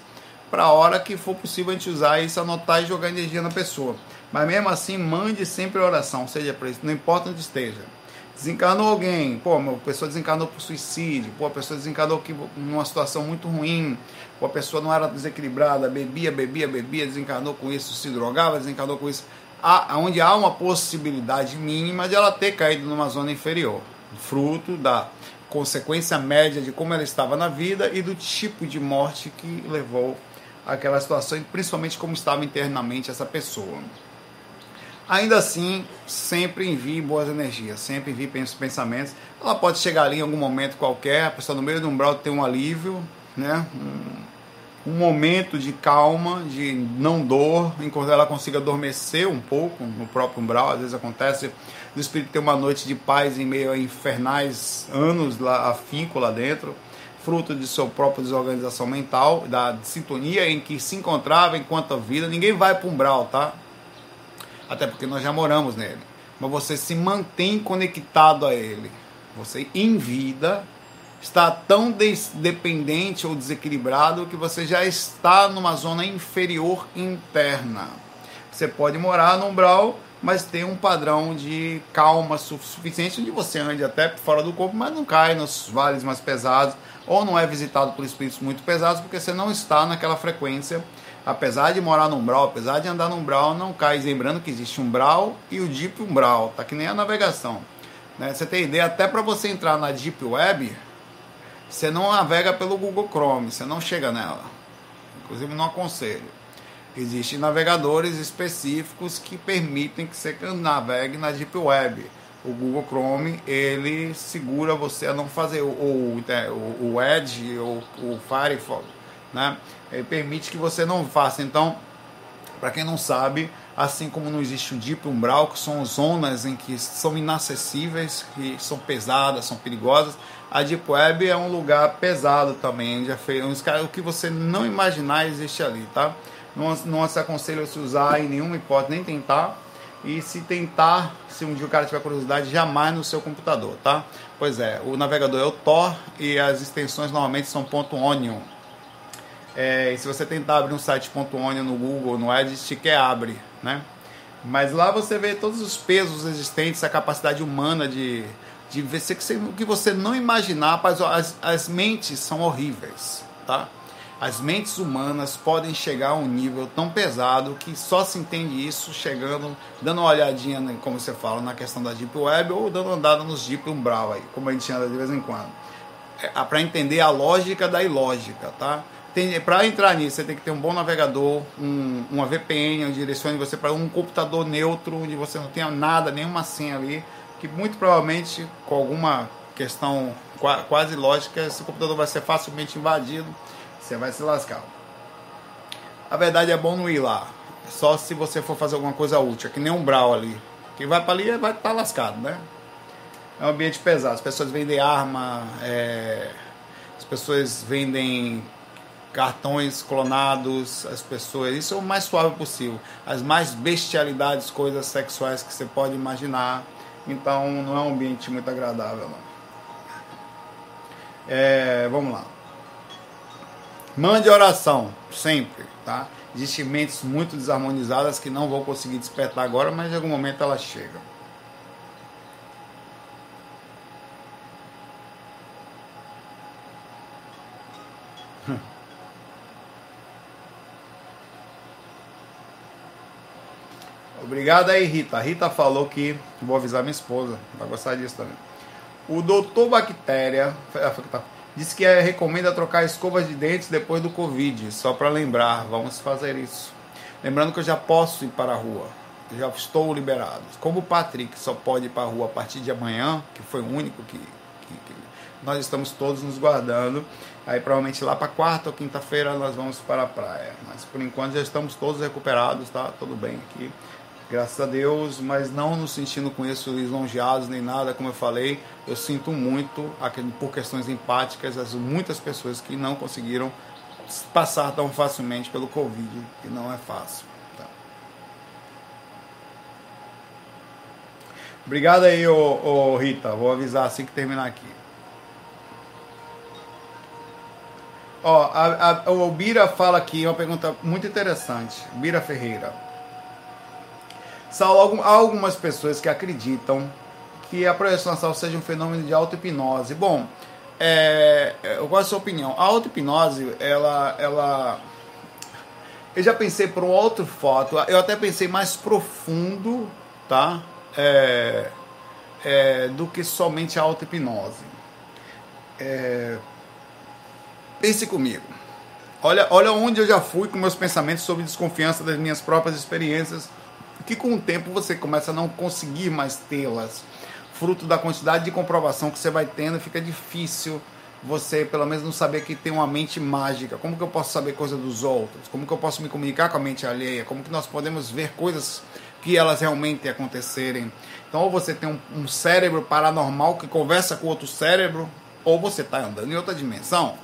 para a hora que for possível a gente usar isso, anotar e jogar energia na pessoa. Mas mesmo assim, mande sempre oração, seja para isso, não importa onde esteja. Desencarnou alguém, pô, a pessoa desencarnou por suicídio, pô, a pessoa desencarnou aqui numa situação muito ruim, pô, a pessoa não era desequilibrada, bebia, bebia, bebia, desencarnou com isso, se drogava, desencarnou com isso. Há, onde há uma possibilidade mínima de ela ter caído numa zona inferior, fruto da consequência média de como ela estava na vida e do tipo de morte que levou àquela situação, e principalmente como estava internamente essa pessoa. Ainda assim, sempre envie boas energias, sempre envie pensamentos. Ela pode chegar ali em algum momento qualquer, a pessoa no meio do umbral tem um alívio, né? Um, um momento de calma, de não dor, enquanto ela consiga adormecer um pouco no próprio umbral. Às vezes acontece do espírito ter uma noite de paz em meio a infernais anos lá, afinco lá dentro, fruto de sua própria desorganização mental, da sintonia em que se encontrava enquanto a vida. Ninguém vai para o umbral, tá? até porque nós já moramos nele. Mas você se mantém conectado a ele. Você em vida está tão dependente ou desequilibrado que você já está numa zona inferior interna. Você pode morar no umbral, mas tem um padrão de calma suficiente onde você ande até fora do corpo, mas não cai nos vales mais pesados ou não é visitado por espíritos muito pesados porque você não está naquela frequência apesar de morar no umbral, apesar de andar no umbral, não cai. Lembrando que existe umbral e o deep umbral, tá que nem a navegação. Né? Você tem ideia, até para você entrar na deep web, você não navega pelo Google Chrome, você não chega nela. Inclusive não aconselho. Existem navegadores específicos que permitem que você navegue na deep web. O Google Chrome ele segura você a não fazer o, o, o Edge ou o Firefox, né? Ele permite que você não faça. Então, para quem não sabe, assim como não existe o deep umbral, que são zonas em que são inacessíveis, que são pesadas, são perigosas, a deep web é um lugar pesado também, já fez o que você não imaginar existe ali, tá? Não, não se aconselha a se usar em nenhuma hipótese, nem tentar. E se tentar, se um dia o cara tiver curiosidade, jamais no seu computador, tá? Pois é, o navegador é o Tor e as extensões normalmente são .onion, é, e se você tentar abrir um site .onion no Google, no Edge, sequer abre, né? Mas lá você vê todos os pesos existentes, a capacidade humana de, de ver o que você não imaginar, mas as, as mentes são horríveis, tá? As mentes humanas podem chegar a um nível tão pesado que só se entende isso chegando, dando uma olhadinha, como você fala, na questão da Deep Web ou dando andada nos Deep Umbral aí, como a gente anda de vez em quando. É, para entender a lógica da ilógica, tá? para entrar nisso, você tem que ter um bom navegador, um, uma VPN onde direcione você para um computador neutro, onde você não tenha nada, nenhuma senha ali, que muito provavelmente, com alguma questão quase lógica, esse computador vai ser facilmente invadido, você vai se lascar. A verdade é bom não ir lá, só se você for fazer alguma coisa útil, é que nem um brau ali. Quem vai para ali vai estar tá lascado, né? É um ambiente pesado, as pessoas vendem arma, é... as pessoas vendem cartões clonados, as pessoas. Isso é o mais suave possível. As mais bestialidades, coisas sexuais que você pode imaginar. Então não é um ambiente muito agradável. Não. É, vamos lá. Mande oração, sempre, tá? Existem mentes muito desarmonizadas que não vão conseguir despertar agora, mas em algum momento elas chegam. Obrigado aí, Rita. A Rita falou que vou avisar minha esposa. Vai gostar disso também. O doutor Bactéria tá, disse que é, recomenda trocar escovas de dentes depois do Covid. Só para lembrar, vamos fazer isso. Lembrando que eu já posso ir para a rua. já estou liberado. Como o Patrick só pode ir para a rua a partir de amanhã, que foi o único que, que, que nós estamos todos nos guardando. Aí provavelmente lá para quarta ou quinta-feira nós vamos para a praia. Mas por enquanto já estamos todos recuperados, tá? Tudo bem aqui graças a Deus, mas não nos sentindo com isso lisonjeados nem nada, como eu falei, eu sinto muito por questões empáticas as muitas pessoas que não conseguiram passar tão facilmente pelo Covid, que não é fácil. Tá? Obrigado aí, ô, ô, Rita. Vou avisar assim que terminar aqui. Ó, a, a, o Bira fala aqui uma pergunta muito interessante. Bira Ferreira. Há algumas pessoas que acreditam que a projeção astral seja um fenômeno de auto-hipnose. Bom, é, eu gosto da sua opinião. A auto-hipnose, ela, ela. Eu já pensei por um outro foto, eu até pensei mais profundo, tá? É, é, do que somente a auto-hipnose. É, pense comigo. Olha, olha onde eu já fui com meus pensamentos sobre desconfiança das minhas próprias experiências que com o tempo você começa a não conseguir mais tê-las. Fruto da quantidade de comprovação que você vai tendo, fica difícil você, pelo menos, não saber que tem uma mente mágica. Como que eu posso saber coisa dos outros? Como que eu posso me comunicar com a mente alheia? Como que nós podemos ver coisas que elas realmente acontecerem? Então, ou você tem um, um cérebro paranormal que conversa com outro cérebro, ou você está andando em outra dimensão.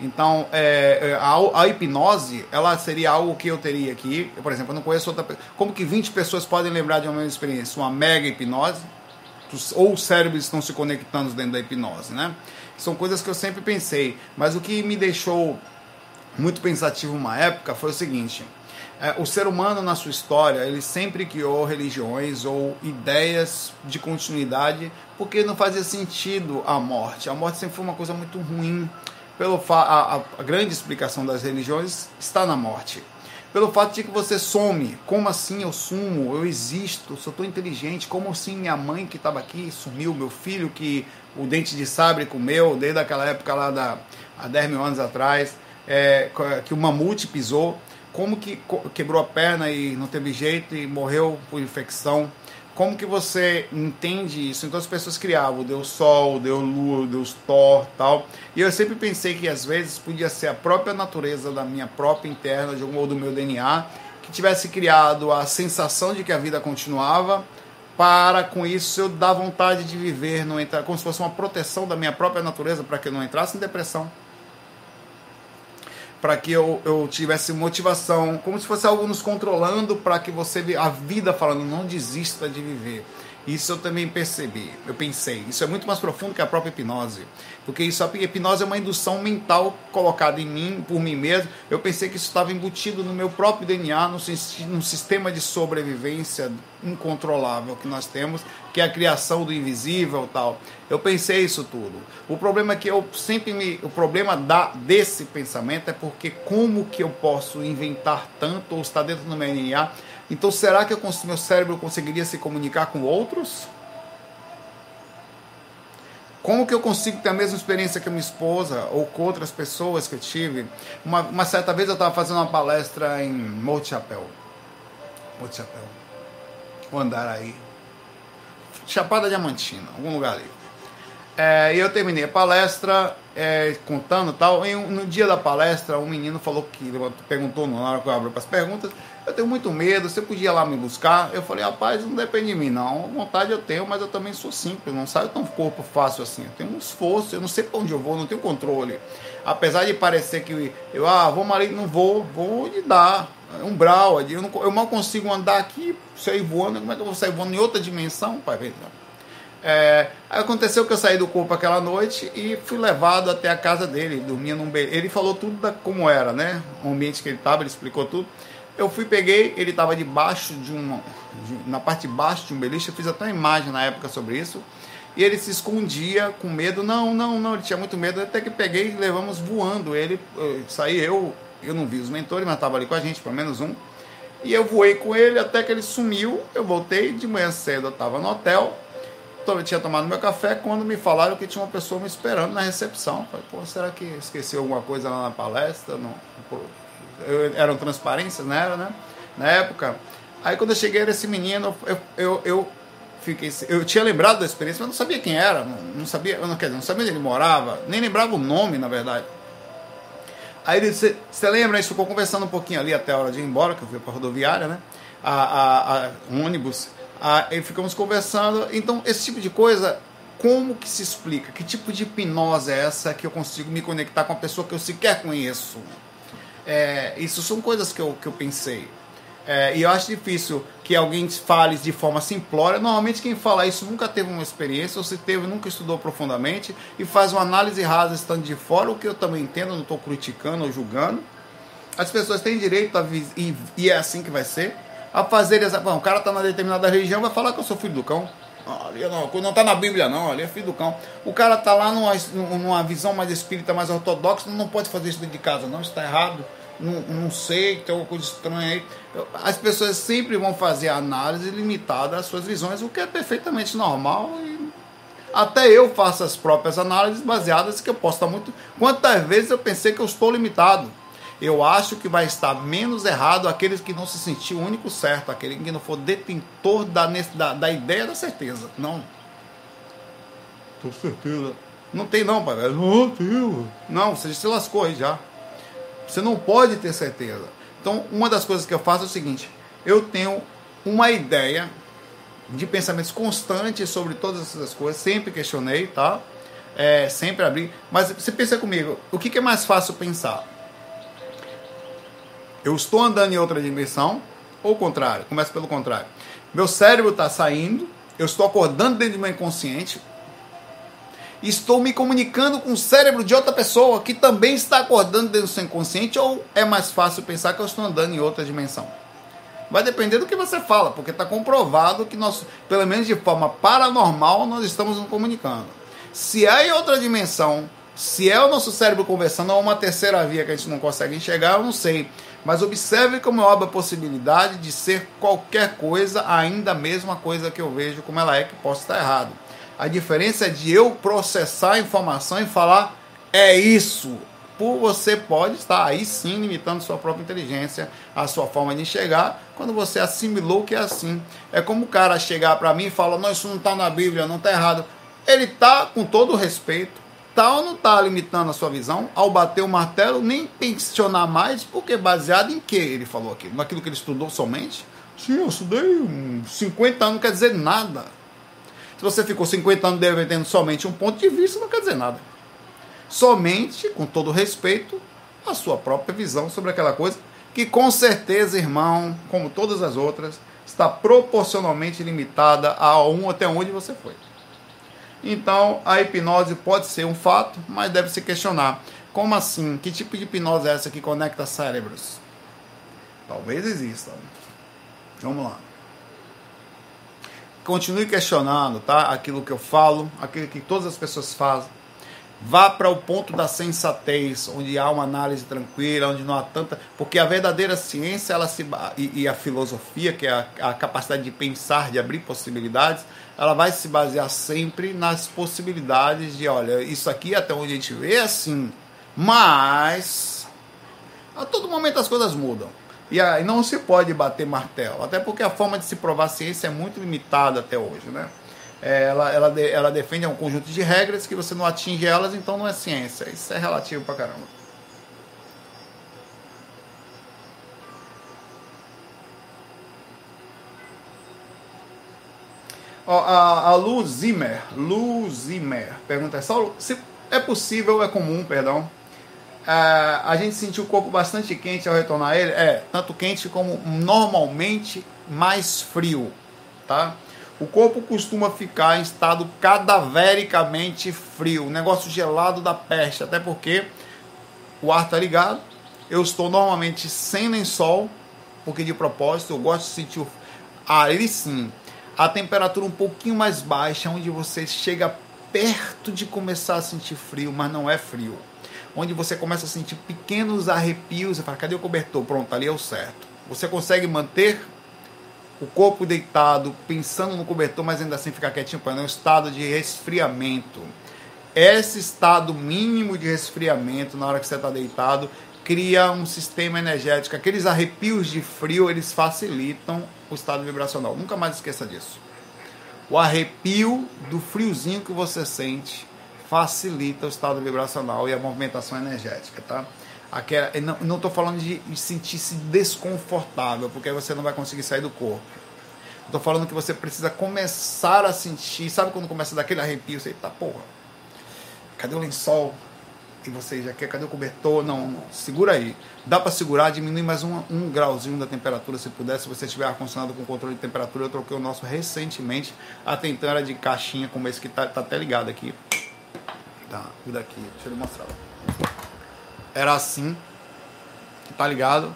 Então, é, é, a, a, hipnose, ela seria algo que eu teria aqui. Eu, por exemplo, eu não conheço outra. Como que 20 pessoas podem lembrar de uma mesma experiência? Uma mega hipnose, ou os cérebros estão se conectando dentro da hipnose, né? São coisas que eu sempre pensei. Mas o que me deixou muito pensativo uma época foi o seguinte. É, o ser humano, na sua história, ele sempre criou religiões ou ideias de continuidade porque não fazia sentido a morte. A morte sempre foi uma coisa muito ruim pelo a, a, grande explicação das religiões está na morte. Pelo fato de que você some. Como assim eu sumo? Eu existo, sou tão inteligente. Como assim minha mãe que estava aqui sumiu? Meu filho que o dente de sabre comeu desde aquela época lá da, há 10 mil anos atrás, é, que o mamute pisou. Como que quebrou a perna e não teve jeito e morreu por infecção? Como que você entende isso? Então as pessoas criavam Deus Sol, Deus Lua, Deus Thor tal. E eu sempre pensei que às vezes podia ser a própria natureza da minha própria interna, de algum ou do meu DNA, que tivesse criado a sensação de que a vida continuava, para com isso eu dar vontade de viver, não entrar, como se fosse uma proteção da minha própria natureza para que eu não entrasse em depressão para que eu, eu tivesse motivação, como se fosse algo nos controlando para que você a vida falando não desista de viver. Isso eu também percebi, eu pensei. Isso é muito mais profundo que a própria hipnose. Porque isso, a hipnose é uma indução mental colocada em mim, por mim mesmo. Eu pensei que isso estava embutido no meu próprio DNA, no sistema de sobrevivência incontrolável que nós temos, que é a criação do invisível tal. Eu pensei isso tudo. O problema é que eu sempre me. O problema da, desse pensamento é porque como que eu posso inventar tanto ou está dentro do meu DNA então, será que eu, meu cérebro conseguiria se comunicar com outros? Como que eu consigo ter a mesma experiência que a minha esposa ou com outras pessoas que eu tive? Uma, uma certa vez eu estava fazendo uma palestra em Monte Chapéu. Monte Chapéu. O Andaraí. Chapada Diamantina, algum lugar ali. É, e eu terminei a palestra é, contando tal. E no dia da palestra, um menino falou que perguntou na hora que eu abro para as perguntas eu tenho muito medo, você podia ir lá me buscar? Eu falei, rapaz, não depende de mim não. Vontade eu tenho, mas eu também sou simples, não saio tão corpo fácil assim. Eu tenho um esforço, eu não sei para onde eu vou, não tenho controle. Apesar de parecer que eu, ah, vou ali, não vou, vou onde dá. É um brau, eu, não, eu mal consigo andar aqui, sair voando, como é que eu vou sair voando em outra dimensão, pai? É, aconteceu que eu saí do corpo aquela noite e fui levado até a casa dele, dormia num Ele falou tudo da, como era, né? O ambiente que ele estava, ele explicou tudo. Eu fui, peguei, ele estava debaixo de uma. De, na parte de baixo de um beliche, eu fiz até uma imagem na época sobre isso. E ele se escondia com medo. Não, não, não, ele tinha muito medo. Até que peguei e levamos voando ele. Eu, saí eu, eu não vi os mentores, mas estava ali com a gente, pelo menos um. E eu voei com ele até que ele sumiu. Eu voltei de manhã cedo, eu estava no hotel. Eu tinha tomado meu café quando me falaram que tinha uma pessoa me esperando na recepção. Falei, pô, será que esqueceu alguma coisa lá na palestra? Não, eu, eram transparências, né? Era, né? Na época. Aí quando eu cheguei era esse menino, eu, eu, eu fiquei. Eu tinha lembrado da experiência, mas não sabia quem era, não, não sabia, não, quer dizer, não sabia onde ele morava, nem lembrava o nome, na verdade. Aí ele disse, você lembra? A gente ficou conversando um pouquinho ali até a hora de ir embora, que eu fui para a rodoviária, né? A, a, a um ônibus. Aí ficamos conversando. Então, esse tipo de coisa, como que se explica? Que tipo de hipnose é essa que eu consigo me conectar com a pessoa que eu sequer conheço? É, isso são coisas que eu, que eu pensei. É, e eu acho difícil que alguém fale de forma simplória. Normalmente quem fala isso nunca teve uma experiência, ou se teve, nunca estudou profundamente e faz uma análise rasa estando de fora, o que eu também entendo, não estou criticando ou julgando. As pessoas têm direito a e, e é assim que vai ser, a fazer essa. Bom, o cara está na determinada região, vai falar que eu sou filho do cão. Não, não está na Bíblia, não, ali é filho do cão. O cara está lá numa, numa visão mais espírita, mais ortodoxa, não pode fazer isso dentro de casa, não, está errado não, não sei, tem alguma coisa estranha aí. As pessoas sempre vão fazer análise limitada às suas visões, o que é perfeitamente normal. E até eu faço as próprias análises baseadas que eu posso estar muito. Quantas vezes eu pensei que eu estou limitado? Eu acho que vai estar menos errado aqueles que não se sentir o único certo, aquele que não for detentor da, da, da ideia da certeza. Não. Tô certeza. Não tem não, pai. Não, tenho. Não, você se lascou aí já. Você não pode ter certeza. Então, uma das coisas que eu faço é o seguinte: eu tenho uma ideia de pensamentos constantes sobre todas essas coisas, sempre questionei, tá? É, sempre abri. Mas você pensa comigo, o que, que é mais fácil pensar? Eu estou andando em outra dimensão, ou o contrário? Começa pelo contrário. Meu cérebro está saindo, eu estou acordando dentro de meu inconsciente, estou me comunicando com o cérebro de outra pessoa que também está acordando dentro do seu inconsciente ou é mais fácil pensar que eu estou andando em outra dimensão? Vai depender do que você fala, porque está comprovado que nós, pelo menos de forma paranormal, nós estamos nos comunicando. Se é em outra dimensão, se é o nosso cérebro conversando ou uma terceira via que a gente não consegue enxergar, eu não sei. Mas observe como eu abro a possibilidade de ser qualquer coisa, ainda a mesma coisa que eu vejo como ela é, que possa estar errado. A diferença é de eu processar a informação e falar é isso. Por você pode estar aí sim limitando sua própria inteligência, a sua forma de enxergar, quando você assimilou que é assim. É como o cara chegar para mim e falar: Não, isso não está na Bíblia, não está errado. Ele está, com todo respeito, ou não está limitando a sua visão ao bater o martelo, nem pensionar mais, porque baseado em que ele falou aquilo? Naquilo que ele estudou somente? Sim, eu estudei 50 anos, não quer dizer nada. Se você ficou 50 anos defendendo somente um ponto de vista, não quer dizer nada. Somente, com todo respeito, a sua própria visão sobre aquela coisa, que com certeza, irmão, como todas as outras, está proporcionalmente limitada a um até onde você foi. Então, a hipnose pode ser um fato, mas deve se questionar. Como assim? Que tipo de hipnose é essa que conecta cérebros? Talvez exista. Vamos lá continue questionando, tá? Aquilo que eu falo, aquilo que todas as pessoas fazem. Vá para o ponto da sensatez, onde há uma análise tranquila, onde não há tanta. Porque a verdadeira ciência ela se, e, e a filosofia, que é a, a, capacidade de pensar, de abrir possibilidades, ela vai se basear sempre nas possibilidades de: olha, isso aqui até onde a gente vê é assim, mas a todo momento as coisas mudam. E aí não se pode bater martelo, até porque a forma de se provar a ciência é muito limitada até hoje, né? É, ela, ela, ela defende um conjunto de regras que você não atinge elas, então não é ciência. Isso é relativo pra caramba. A, a Lu Zimmer, Lu Zimmer pergunta, Saulo, se é possível, é comum, perdão, Uh, a gente sentiu o corpo bastante quente ao retornar a ele. É, tanto quente como normalmente mais frio, tá? O corpo costuma ficar em estado cadavericamente frio, negócio gelado da peste, até porque o ar está ligado. Eu estou normalmente sem lençol, porque de propósito eu gosto de sentir o ar, ele sim. A temperatura um pouquinho mais baixa, onde você chega perto de começar a sentir frio, mas não é frio. Onde você começa a sentir pequenos arrepios, e fala, cadê o cobertor? Pronto, ali é o certo. Você consegue manter o corpo deitado, pensando no cobertor, mas ainda assim ficar quietinho, para não é um estado de resfriamento. Esse estado mínimo de resfriamento na hora que você está deitado cria um sistema energético. Aqueles arrepios de frio, eles facilitam o estado vibracional. Nunca mais esqueça disso. O arrepio do friozinho que você sente facilita o estado vibracional e a movimentação energética, tá? Aquela, não estou falando de sentir-se desconfortável, porque aí você não vai conseguir sair do corpo. Estou falando que você precisa começar a sentir. Sabe quando começa daquele arrepio? Você, tá porra, cadê o lençol? E você já quer, cadê o cobertor? Não, não. segura aí. Dá para segurar, diminui mais um, um grauzinho da temperatura se puder. Se você tiver ar-condicionado com controle de temperatura, eu troquei o nosso recentemente. A Tentan era de caixinha, como esse que tá, tá até ligado aqui. Tá, o daqui, deixa eu mostrar era assim, tá ligado?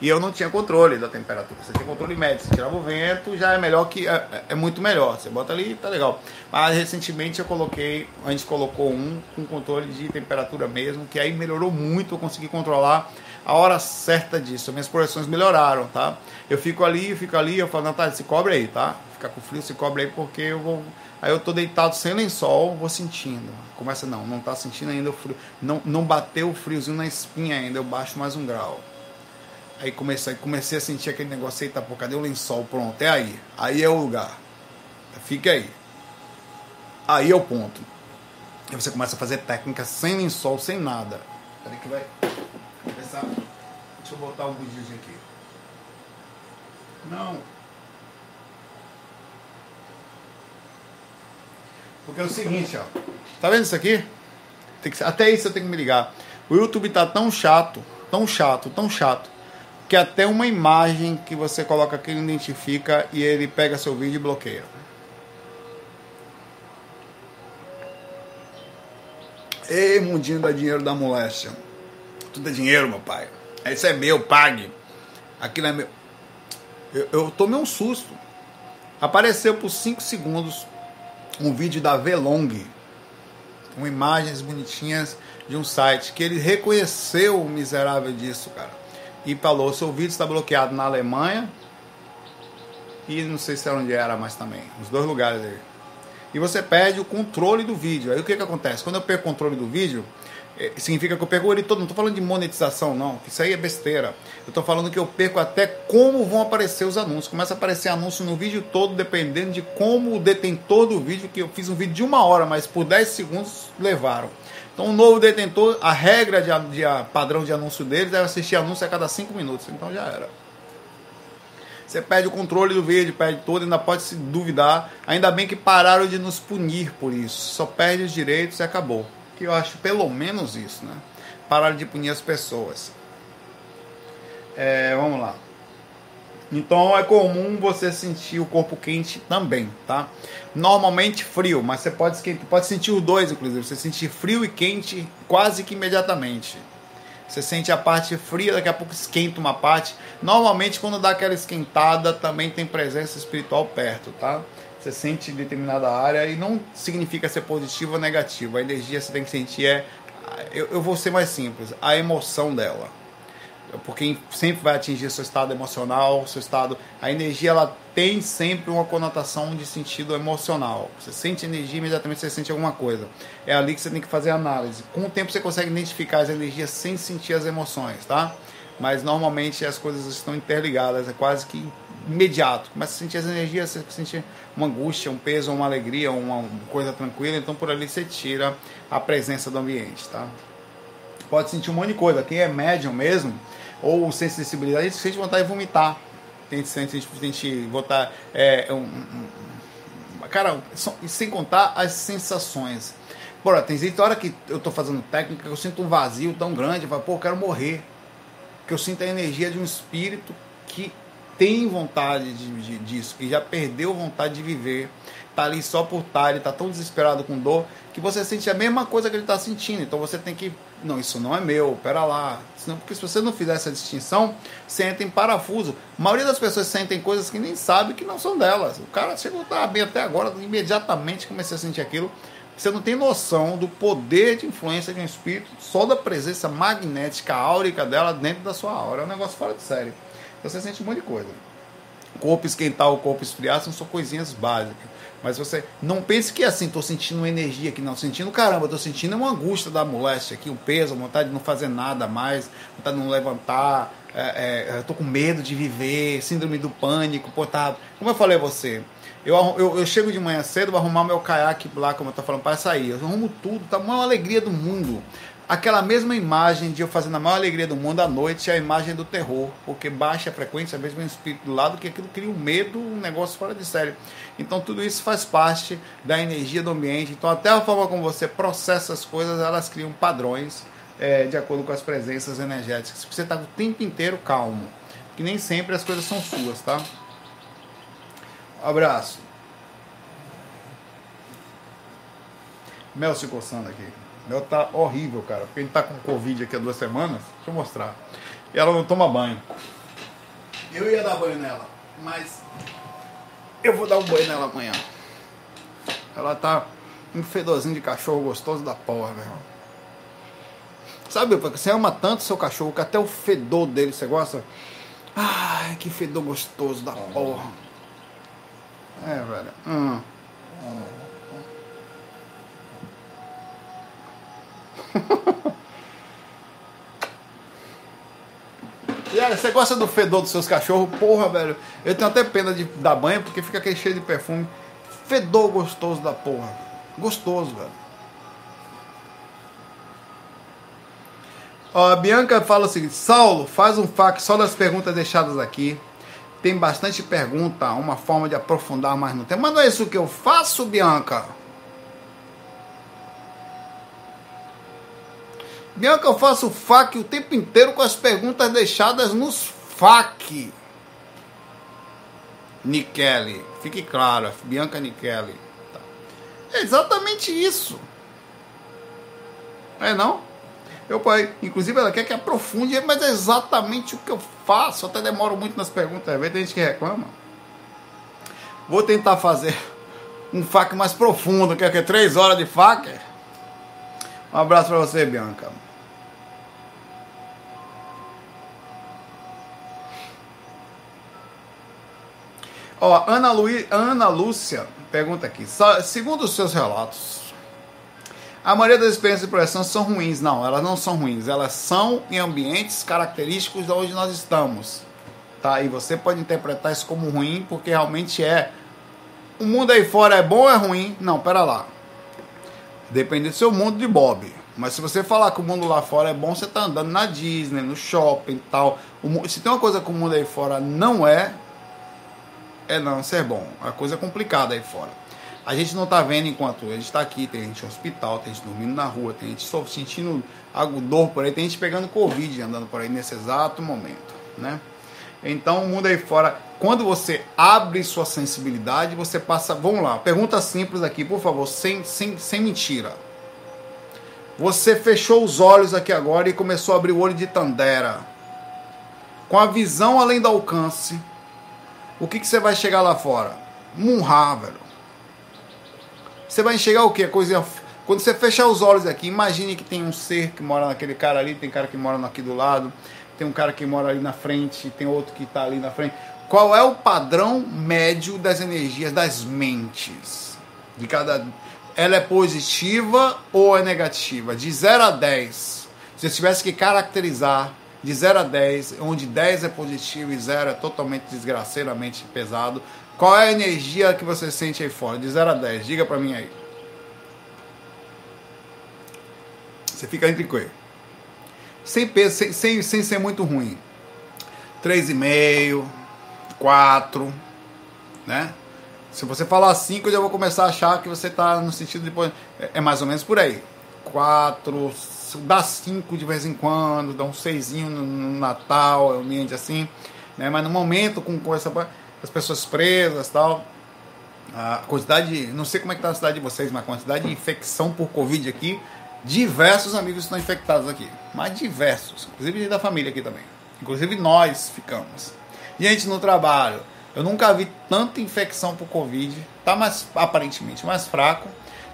E eu não tinha controle da temperatura. Você tinha controle médio, você tirava o vento, já é melhor que. É, é muito melhor. Você bota ali tá legal. Mas recentemente eu coloquei, a gente colocou um com controle de temperatura mesmo, que aí melhorou muito, eu consegui controlar a hora certa disso. Minhas projeções melhoraram, tá? Eu fico ali, eu fico ali, eu falo, Natália, se cobre aí, tá? Fica com frio, se cobre aí, porque eu vou Aí eu tô deitado sem lençol, vou sentindo. Começa, não, não tá sentindo ainda o frio. Não, não bateu o friozinho na espinha ainda, eu baixo mais um grau. Aí comecei, comecei a sentir aquele negócio, eita, pô, cadê o lençol? Pronto, é aí. Aí é o lugar. Fica aí. Aí é o ponto. Aí você começa a fazer técnica sem lençol, sem nada. Peraí que vai começar. Deixa eu botar um vídeo aqui. Não. Porque é o seguinte, ó. Tá vendo isso aqui? Que, até isso eu tenho que me ligar. O YouTube tá tão chato, tão chato, tão chato, que até uma imagem que você coloca aqui ele identifica e ele pega seu vídeo e bloqueia. Ei, mundinho da dinheiro da moléstia. Tudo é dinheiro, meu pai. Isso é meu, pague. Aquilo é meu. Eu, eu tomei um susto. Apareceu por 5 segundos um vídeo da Velong, com imagens bonitinhas de um site, que ele reconheceu o miserável disso, cara. E falou: seu vídeo está bloqueado na Alemanha e não sei se era onde era, mas também, os dois lugares aí. E você perde o controle do vídeo. Aí o que, que acontece? Quando eu perco o controle do vídeo, é, significa que eu perco ele todo. Não estou falando de monetização, não. Isso aí é besteira. Eu estou falando que eu perco até como vão aparecer os anúncios. Começa a aparecer anúncio no vídeo todo, dependendo de como o detentor do vídeo, que eu fiz um vídeo de uma hora, mas por 10 segundos levaram. Então, o novo detentor, a regra de, de a padrão de anúncio deles é assistir anúncio a cada 5 minutos. Então já era. Você perde o controle do vídeo, perde tudo, ainda pode se duvidar. Ainda bem que pararam de nos punir por isso. Só perde os direitos e acabou que eu acho pelo menos isso, né? Parar de punir as pessoas. É, vamos lá. Então é comum você sentir o corpo quente também, tá? Normalmente frio, mas você pode, pode sentir os dois, inclusive. Você sentir frio e quente quase que imediatamente. Você sente a parte fria, daqui a pouco esquenta uma parte. Normalmente, quando dá aquela esquentada, também tem presença espiritual perto, tá? você sente determinada área e não significa ser positivo ou negativo. A energia você tem que sentir é. Eu, eu vou ser mais simples, a emoção dela. Porque sempre vai atingir seu estado emocional, seu estado. A energia ela tem sempre uma conotação de sentido emocional. Você sente energia, imediatamente você sente alguma coisa. É ali que você tem que fazer análise. Com o tempo você consegue identificar as energias sem sentir as emoções, tá? Mas normalmente as coisas estão interligadas, é quase que imediato. Começa a sentir as energias, você sente uma angústia, um peso, uma alegria, uma coisa tranquila, então por ali você tira a presença do ambiente, tá? Pode sentir um monte de coisa. Quem é médium mesmo, ou sensibilidade, a gente sente vontade de vomitar. Tem sente, sente votar. É, um, um, cara, sem contar as sensações. Bora, tem gente, hora que eu tô fazendo técnica, eu sinto um vazio tão grande, eu falo, pô, eu quero morrer. Que eu sinto a energia de um espírito que tem vontade de, de, disso, que já perdeu vontade de viver, tá ali só por estar, ele tá tão desesperado com dor, que você sente a mesma coisa que ele está sentindo. Então você tem que, não, isso não é meu, pera lá. Senão, porque se você não fizer essa distinção, você entra em parafuso. A maioria das pessoas sentem coisas que nem sabe que não são delas. O cara chegou a estar bem até agora, imediatamente comecei a sentir aquilo. Você não tem noção do poder de influência de um espírito só da presença magnética áurica dela dentro da sua aura. É um negócio fora de série. Então você sente um monte de coisa. O corpo esquentar, o corpo esfriar são só coisinhas básicas. Mas você não pense que é assim, estou sentindo uma energia aqui, não. Sentindo, caramba, estou sentindo uma angústia da moléstia aqui, um peso, vontade de não fazer nada mais, vontade de não levantar, é, é, estou com medo de viver, síndrome do pânico, pô, tá. Como eu falei a você, eu, eu, eu, chego de manhã cedo, vou arrumar meu caiaque lá, como eu estou falando, para sair. Eu arrumo tudo, tá uma alegria do mundo aquela mesma imagem de eu fazendo a maior alegria do mundo à noite é a imagem do terror, porque baixa a frequência, vezes vem um espírito do lado que aquilo cria um medo, um negócio fora de série. Então tudo isso faz parte da energia do ambiente. Então até a forma como você processa as coisas, elas criam padrões é, de acordo com as presenças energéticas. Você está o tempo inteiro calmo, que nem sempre as coisas são suas, tá? Abraço. Mel se coçando aqui. Mel tá horrível, cara. Porque a gente tá com Covid aqui há duas semanas. Deixa eu mostrar. E ela não toma banho. Eu ia dar banho nela, mas eu vou dar um banho nela amanhã. Ela tá um fedorzinho de cachorro gostoso da porra, velho. Sabe, você ama tanto seu cachorro que até o fedor dele você gosta. Ai, que fedor gostoso da porra. É, velho. Hum. E aí, você gosta do fedor dos seus cachorros? Porra, velho. Eu tenho até pena de dar banho porque fica aquele cheio de perfume. Fedor gostoso da porra. Gostoso, velho. Ó, a Bianca fala o seguinte: Saulo, faz um fac só das perguntas deixadas aqui. Tem bastante pergunta, uma forma de aprofundar mais no tema. Mas não é isso que eu faço, Bianca. Bianca, eu faço FAQ o tempo inteiro com as perguntas deixadas nos FAQ. Nikele, fique claro, Bianca Nikele. Tá. É exatamente isso. É não? Eu, inclusive, ela quer que aprofunde, mas é exatamente o que eu faço. Eu até demoro muito nas perguntas, às vezes tem gente que reclama. Vou tentar fazer um FAQ mais profundo, quer que é três horas de FAQ? Um abraço para você, Bianca. Ó, Ana, Lu... Ana Lúcia pergunta aqui. Segundo os seus relatos, a maioria das experiências de projeção são ruins. Não, elas não são ruins. Elas são em ambientes característicos de onde nós estamos. Tá? E você pode interpretar isso como ruim, porque realmente é. O mundo aí fora é bom ou é ruim? Não, pera lá. Depende do seu mundo de Bob. Mas se você falar que o mundo lá fora é bom, você está andando na Disney, no shopping e tal. Se tem uma coisa que o mundo aí fora não é, é não ser bom. A coisa é complicada aí fora. A gente não tá vendo enquanto a gente está aqui, tem gente no hospital, tem gente dormindo na rua, tem gente só sentindo dor por aí, tem gente pegando Covid andando por aí nesse exato momento, né? Então, o mundo aí fora, quando você abre sua sensibilidade, você passa. Vamos lá, pergunta simples aqui, por favor, sem, sem, sem mentira. Você fechou os olhos aqui agora e começou a abrir o olho de Tandera. Com a visão além do alcance, o que, que você vai chegar lá fora? Murrar, velho. Você vai enxergar o quê? Coisa. Quando você fechar os olhos aqui, imagine que tem um ser que mora naquele cara ali, tem cara que mora aqui do lado, tem um cara que mora ali na frente, tem outro que está ali na frente. Qual é o padrão médio das energias das mentes? De cada. Ela é positiva ou é negativa? De 0 a 10. Se você tivesse que caracterizar de 0 a 10, onde 10 é positivo e 0 é totalmente desgraceiramente pesado. Qual é a energia que você sente aí fora? De 0 a 10, diga pra mim aí. Você fica entre quê? Sem peso, sem, sem, sem ser muito ruim. 3,5, 4, né? Se você falar 5, eu já vou começar a achar que você está no sentido de. É, é mais ou menos por aí. 4, dá cinco de vez em quando, dá um seisinho no, no Natal, é um ambiente assim. né? Mas no momento com, com essa, as pessoas presas tal, a quantidade, não sei como é que está a cidade de vocês, mas a quantidade de infecção por Covid aqui, diversos amigos estão infectados aqui, mas diversos, inclusive da família aqui também. Inclusive nós ficamos. Gente no trabalho, eu nunca vi tanta infecção por Covid, tá mais aparentemente mais fraco.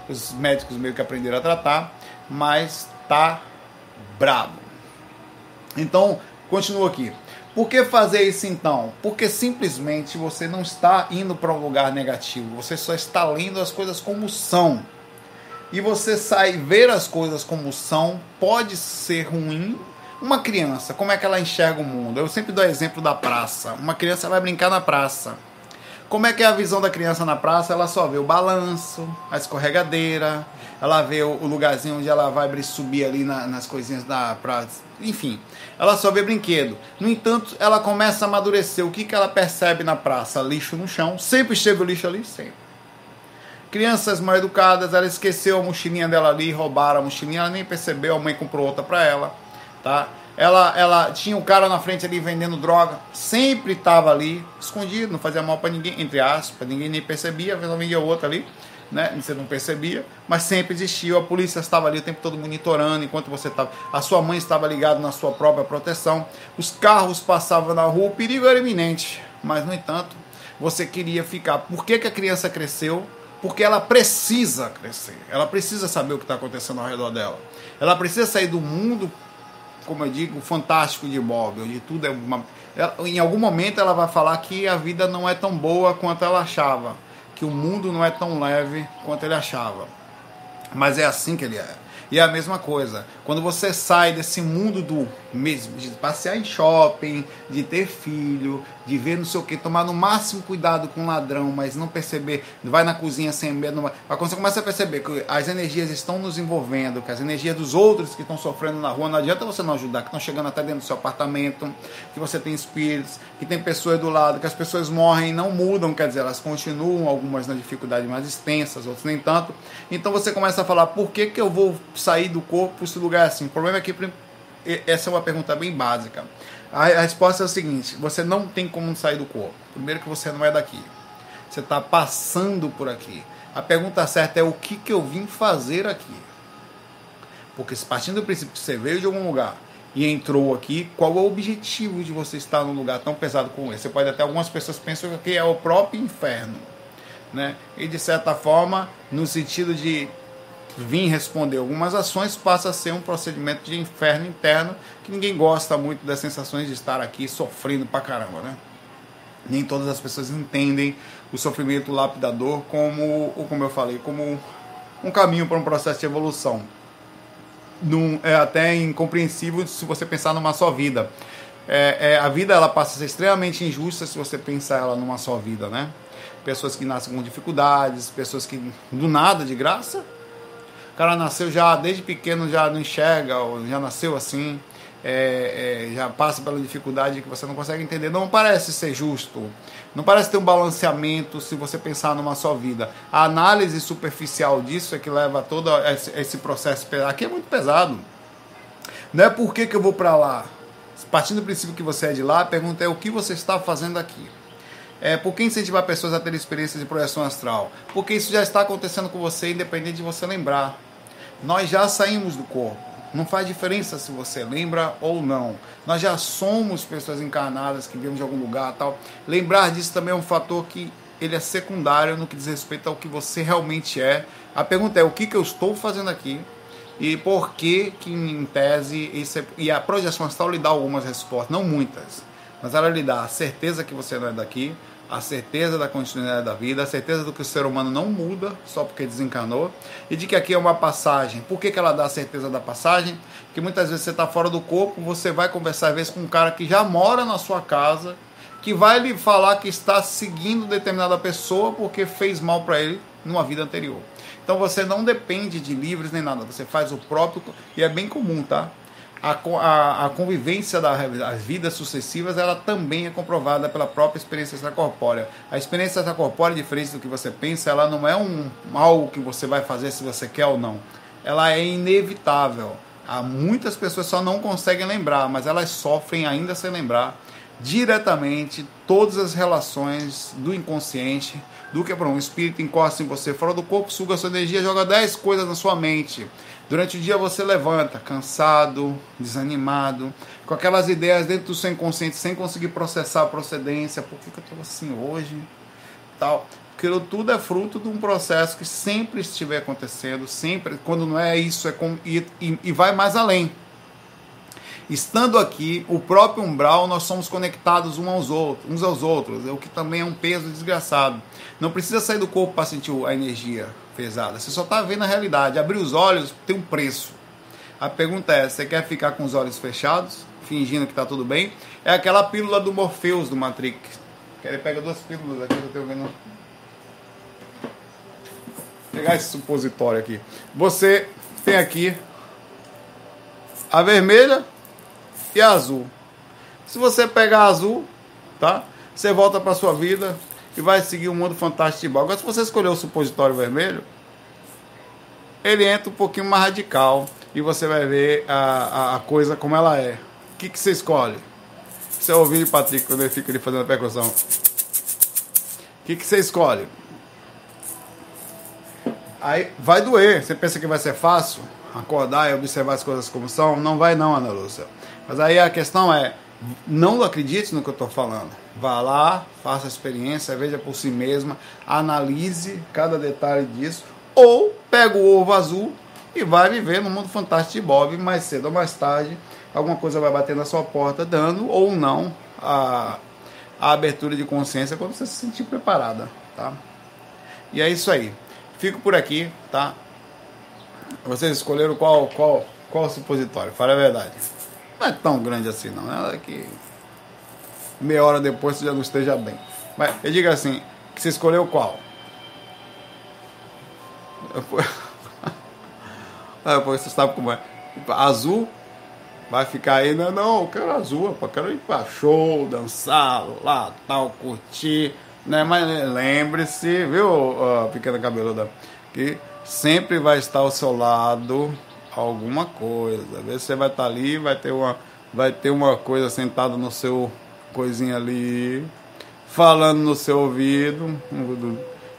Os médicos meio que aprenderam a tratar, mas tá brabo. Então, continua aqui. Por que fazer isso então? Porque simplesmente você não está indo para um lugar negativo, você só está lendo as coisas como são. E você sai ver as coisas como são, pode ser ruim. Uma criança, como é que ela enxerga o mundo? Eu sempre dou exemplo da praça. Uma criança vai brincar na praça. Como é que é a visão da criança na praça? Ela só vê o balanço, a escorregadeira, ela vê o lugarzinho onde ela vai subir ali na, nas coisinhas da praça. Enfim, ela só vê brinquedo. No entanto, ela começa a amadurecer. O que, que ela percebe na praça? Lixo no chão. Sempre esteve o lixo ali? Sempre. Crianças mal educadas, ela esqueceu a mochilinha dela ali, roubaram a mochilinha, ela nem percebeu, a mãe comprou outra para ela, tá? Ela, ela tinha um cara na frente ali vendendo droga, sempre estava ali, escondido, não fazia mal para ninguém, entre aspas, ninguém nem percebia, ela vendia outra ali, né? Você não percebia, mas sempre existiu. A polícia estava ali o tempo todo monitorando enquanto você estava. A sua mãe estava ligada na sua própria proteção. Os carros passavam na rua, o perigo era iminente. Mas, no entanto, você queria ficar. Por que, que a criança cresceu? Porque ela precisa crescer. Ela precisa saber o que está acontecendo ao redor dela. Ela precisa sair do mundo como eu digo, fantástico de Bob, onde tudo é uma. Em algum momento ela vai falar que a vida não é tão boa quanto ela achava, que o mundo não é tão leve quanto ele achava. Mas é assim que ele é. E é a mesma coisa. Quando você sai desse mundo do mesmo, de passear em shopping, de ter filho, de ver não sei o que, tomar no máximo cuidado com o ladrão, mas não perceber, vai na cozinha sem medo. Vai... Quando você começa a perceber que as energias estão nos envolvendo, que as energias dos outros que estão sofrendo na rua, não adianta você não ajudar, que estão chegando até dentro do seu apartamento, que você tem espíritos, que tem pessoas do lado, que as pessoas morrem e não mudam, quer dizer, elas continuam, algumas na dificuldade mais extensas, outras nem tanto. Então você começa a falar, por que, que eu vou sair do corpo esse lugar assim? O problema é que essa é uma pergunta bem básica. A, a resposta é o seguinte: você não tem como sair do corpo. Primeiro que você não é daqui. Você está passando por aqui. A pergunta certa é o que, que eu vim fazer aqui. Porque se partindo do princípio que você veio de algum lugar e entrou aqui, qual é o objetivo de você estar num lugar tão pesado como esse? Você pode até algumas pessoas pensam que é o próprio inferno, né? E de certa forma, no sentido de vir responder algumas ações, passa a ser um procedimento de inferno interno, que ninguém gosta muito das sensações de estar aqui sofrendo pra caramba, né? Nem todas as pessoas entendem o sofrimento lapidador como, como eu falei, como um caminho para um processo de evolução. Num, é até incompreensível se você pensar numa só vida. É, é, a vida ela passa a ser extremamente injusta se você pensar ela numa só vida, né? Pessoas que nascem com dificuldades, pessoas que do nada, de graça, o cara nasceu já desde pequeno, já não enxerga, ou já nasceu assim, é, é, já passa pela dificuldade que você não consegue entender. Não parece ser justo, não parece ter um balanceamento se você pensar numa só vida. A análise superficial disso é que leva todo esse, esse processo. Aqui é muito pesado. Não é por que, que eu vou para lá. Partindo do princípio que você é de lá, a pergunta é o que você está fazendo aqui. É, por que incentivar pessoas a terem experiências de projeção astral? Porque isso já está acontecendo com você, independente de você lembrar. Nós já saímos do corpo. Não faz diferença se você lembra ou não. Nós já somos pessoas encarnadas que viemos de algum lugar tal. Lembrar disso também é um fator que ele é secundário no que diz respeito ao que você realmente é. A pergunta é o que, que eu estou fazendo aqui e por que que em tese isso é... e a projeção astral lhe dá algumas respostas, não muitas, mas ela lhe dá a certeza que você não é daqui, a certeza da continuidade da vida, a certeza do que o ser humano não muda só porque desencarnou e de que aqui é uma passagem. Por que, que ela dá a certeza da passagem? Porque muitas vezes você está fora do corpo, você vai conversar às vezes com um cara que já mora na sua casa, que vai lhe falar que está seguindo determinada pessoa porque fez mal para ele numa vida anterior. Então você não depende de livros nem nada, você faz o próprio e é bem comum, tá? A, a, a convivência das vidas sucessivas ela também é comprovada pela própria experiência extracorpórea. A experiência extracorpórea, diferente do que você pensa, ela não é um algo que você vai fazer se você quer ou não. Ela é inevitável. Há muitas pessoas só não conseguem lembrar, mas elas sofrem ainda sem lembrar diretamente todas as relações do inconsciente, do que para um espírito encosta em você fora do corpo, suga sua energia, joga 10 coisas na sua mente. Durante o dia você levanta cansado, desanimado, com aquelas ideias dentro do seu inconsciente sem conseguir processar a procedência, por que, que eu estou assim hoje? Tal. Aquilo tudo é fruto de um processo que sempre estiver acontecendo, sempre, quando não é isso, é com, e, e, e vai mais além estando aqui, o próprio umbral, nós somos conectados uns aos outros, uns aos outros, o que também é um peso desgraçado. Não precisa sair do corpo para sentir a energia pesada. Você só está vendo a realidade. Abrir os olhos tem um preço. A pergunta é: você quer ficar com os olhos fechados, fingindo que está tudo bem? É aquela pílula do Morpheus do Matrix. Ele pega duas pílulas aqui, eu estou vendo. Vou pegar esse supositório aqui. Você tem aqui a vermelha e a azul. Se você pegar a azul, tá? Você volta para sua vida e vai seguir o mundo fantástico de Agora, se você escolher o supositório vermelho, ele entra um pouquinho mais radical e você vai ver a, a, coisa como ela é. O que, que você escolhe? Você ouviu Patrick quando ele fica ali fazendo a percussão. O que, que você escolhe? Aí vai doer. Você pensa que vai ser fácil acordar e observar as coisas como são? Não vai não, Ana Lúcia. Mas aí a questão é, não acredite no que eu estou falando. Vá lá, faça a experiência, veja por si mesma, analise cada detalhe disso, ou pega o ovo azul e vai viver no mundo fantástico de Bob, mais cedo ou mais tarde, alguma coisa vai bater na sua porta, dando ou não a, a abertura de consciência quando você se sentir preparada, tá? E é isso aí. Fico por aqui, tá? Vocês escolheram qual qual qual supositório? Fala a verdade. Não é tão grande assim não, é que meia hora depois você já não esteja bem. Mas eu digo assim, você escolheu qual? Depois você sabe como é. Azul vai ficar aí, não, não, eu quero azul, eu quero ir para show, dançar lá, tal, curtir, né? Mas lembre-se, viu, uh, pequena cabeluda, que sempre vai estar ao seu lado alguma coisa. Às vezes você vai estar ali, vai ter uma, vai ter uma coisa sentada no seu coisinha ali, falando no seu ouvido,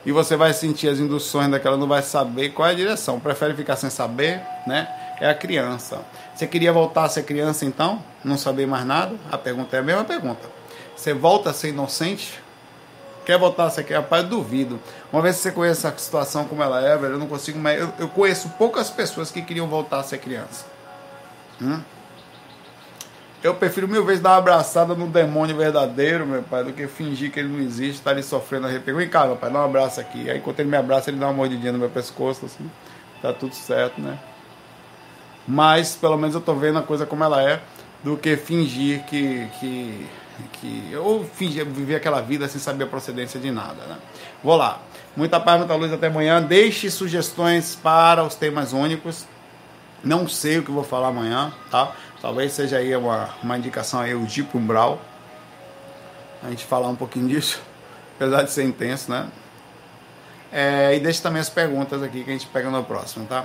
e você vai sentir as induções daquela, não vai saber qual é a direção. Prefere ficar sem saber, né? É a criança. Você queria voltar a ser criança então? Não saber mais nada? A pergunta é a mesma pergunta. Você volta a ser inocente? Quer a ser criança? Rapaz, duvido. Uma vez que você conhece a situação como ela é, velho, eu não consigo mais. Eu, eu conheço poucas pessoas que queriam voltar a ser criança. Hum? Eu prefiro mil vezes dar uma abraçada no demônio verdadeiro, meu pai, do que fingir que ele não existe, estar tá ali sofrendo arrepio. Vem cá, meu pai, dá um abraço aqui. Aí quando ele me abraça, ele dá uma mordidinha no meu pescoço, assim. Tá tudo certo, né? Mas pelo menos eu tô vendo a coisa como ela é, do que fingir que. que, que ou fingir viver aquela vida sem saber a procedência de nada, né? Vou lá. Muita paz, muita luz até amanhã. Deixe sugestões para os temas únicos. Não sei o que vou falar amanhã, tá? Talvez seja aí uma, uma indicação aí, o Jeep Umbral. A gente falar um pouquinho disso, apesar de ser intenso, né? É, e deixe também as perguntas aqui que a gente pega no próximo, tá?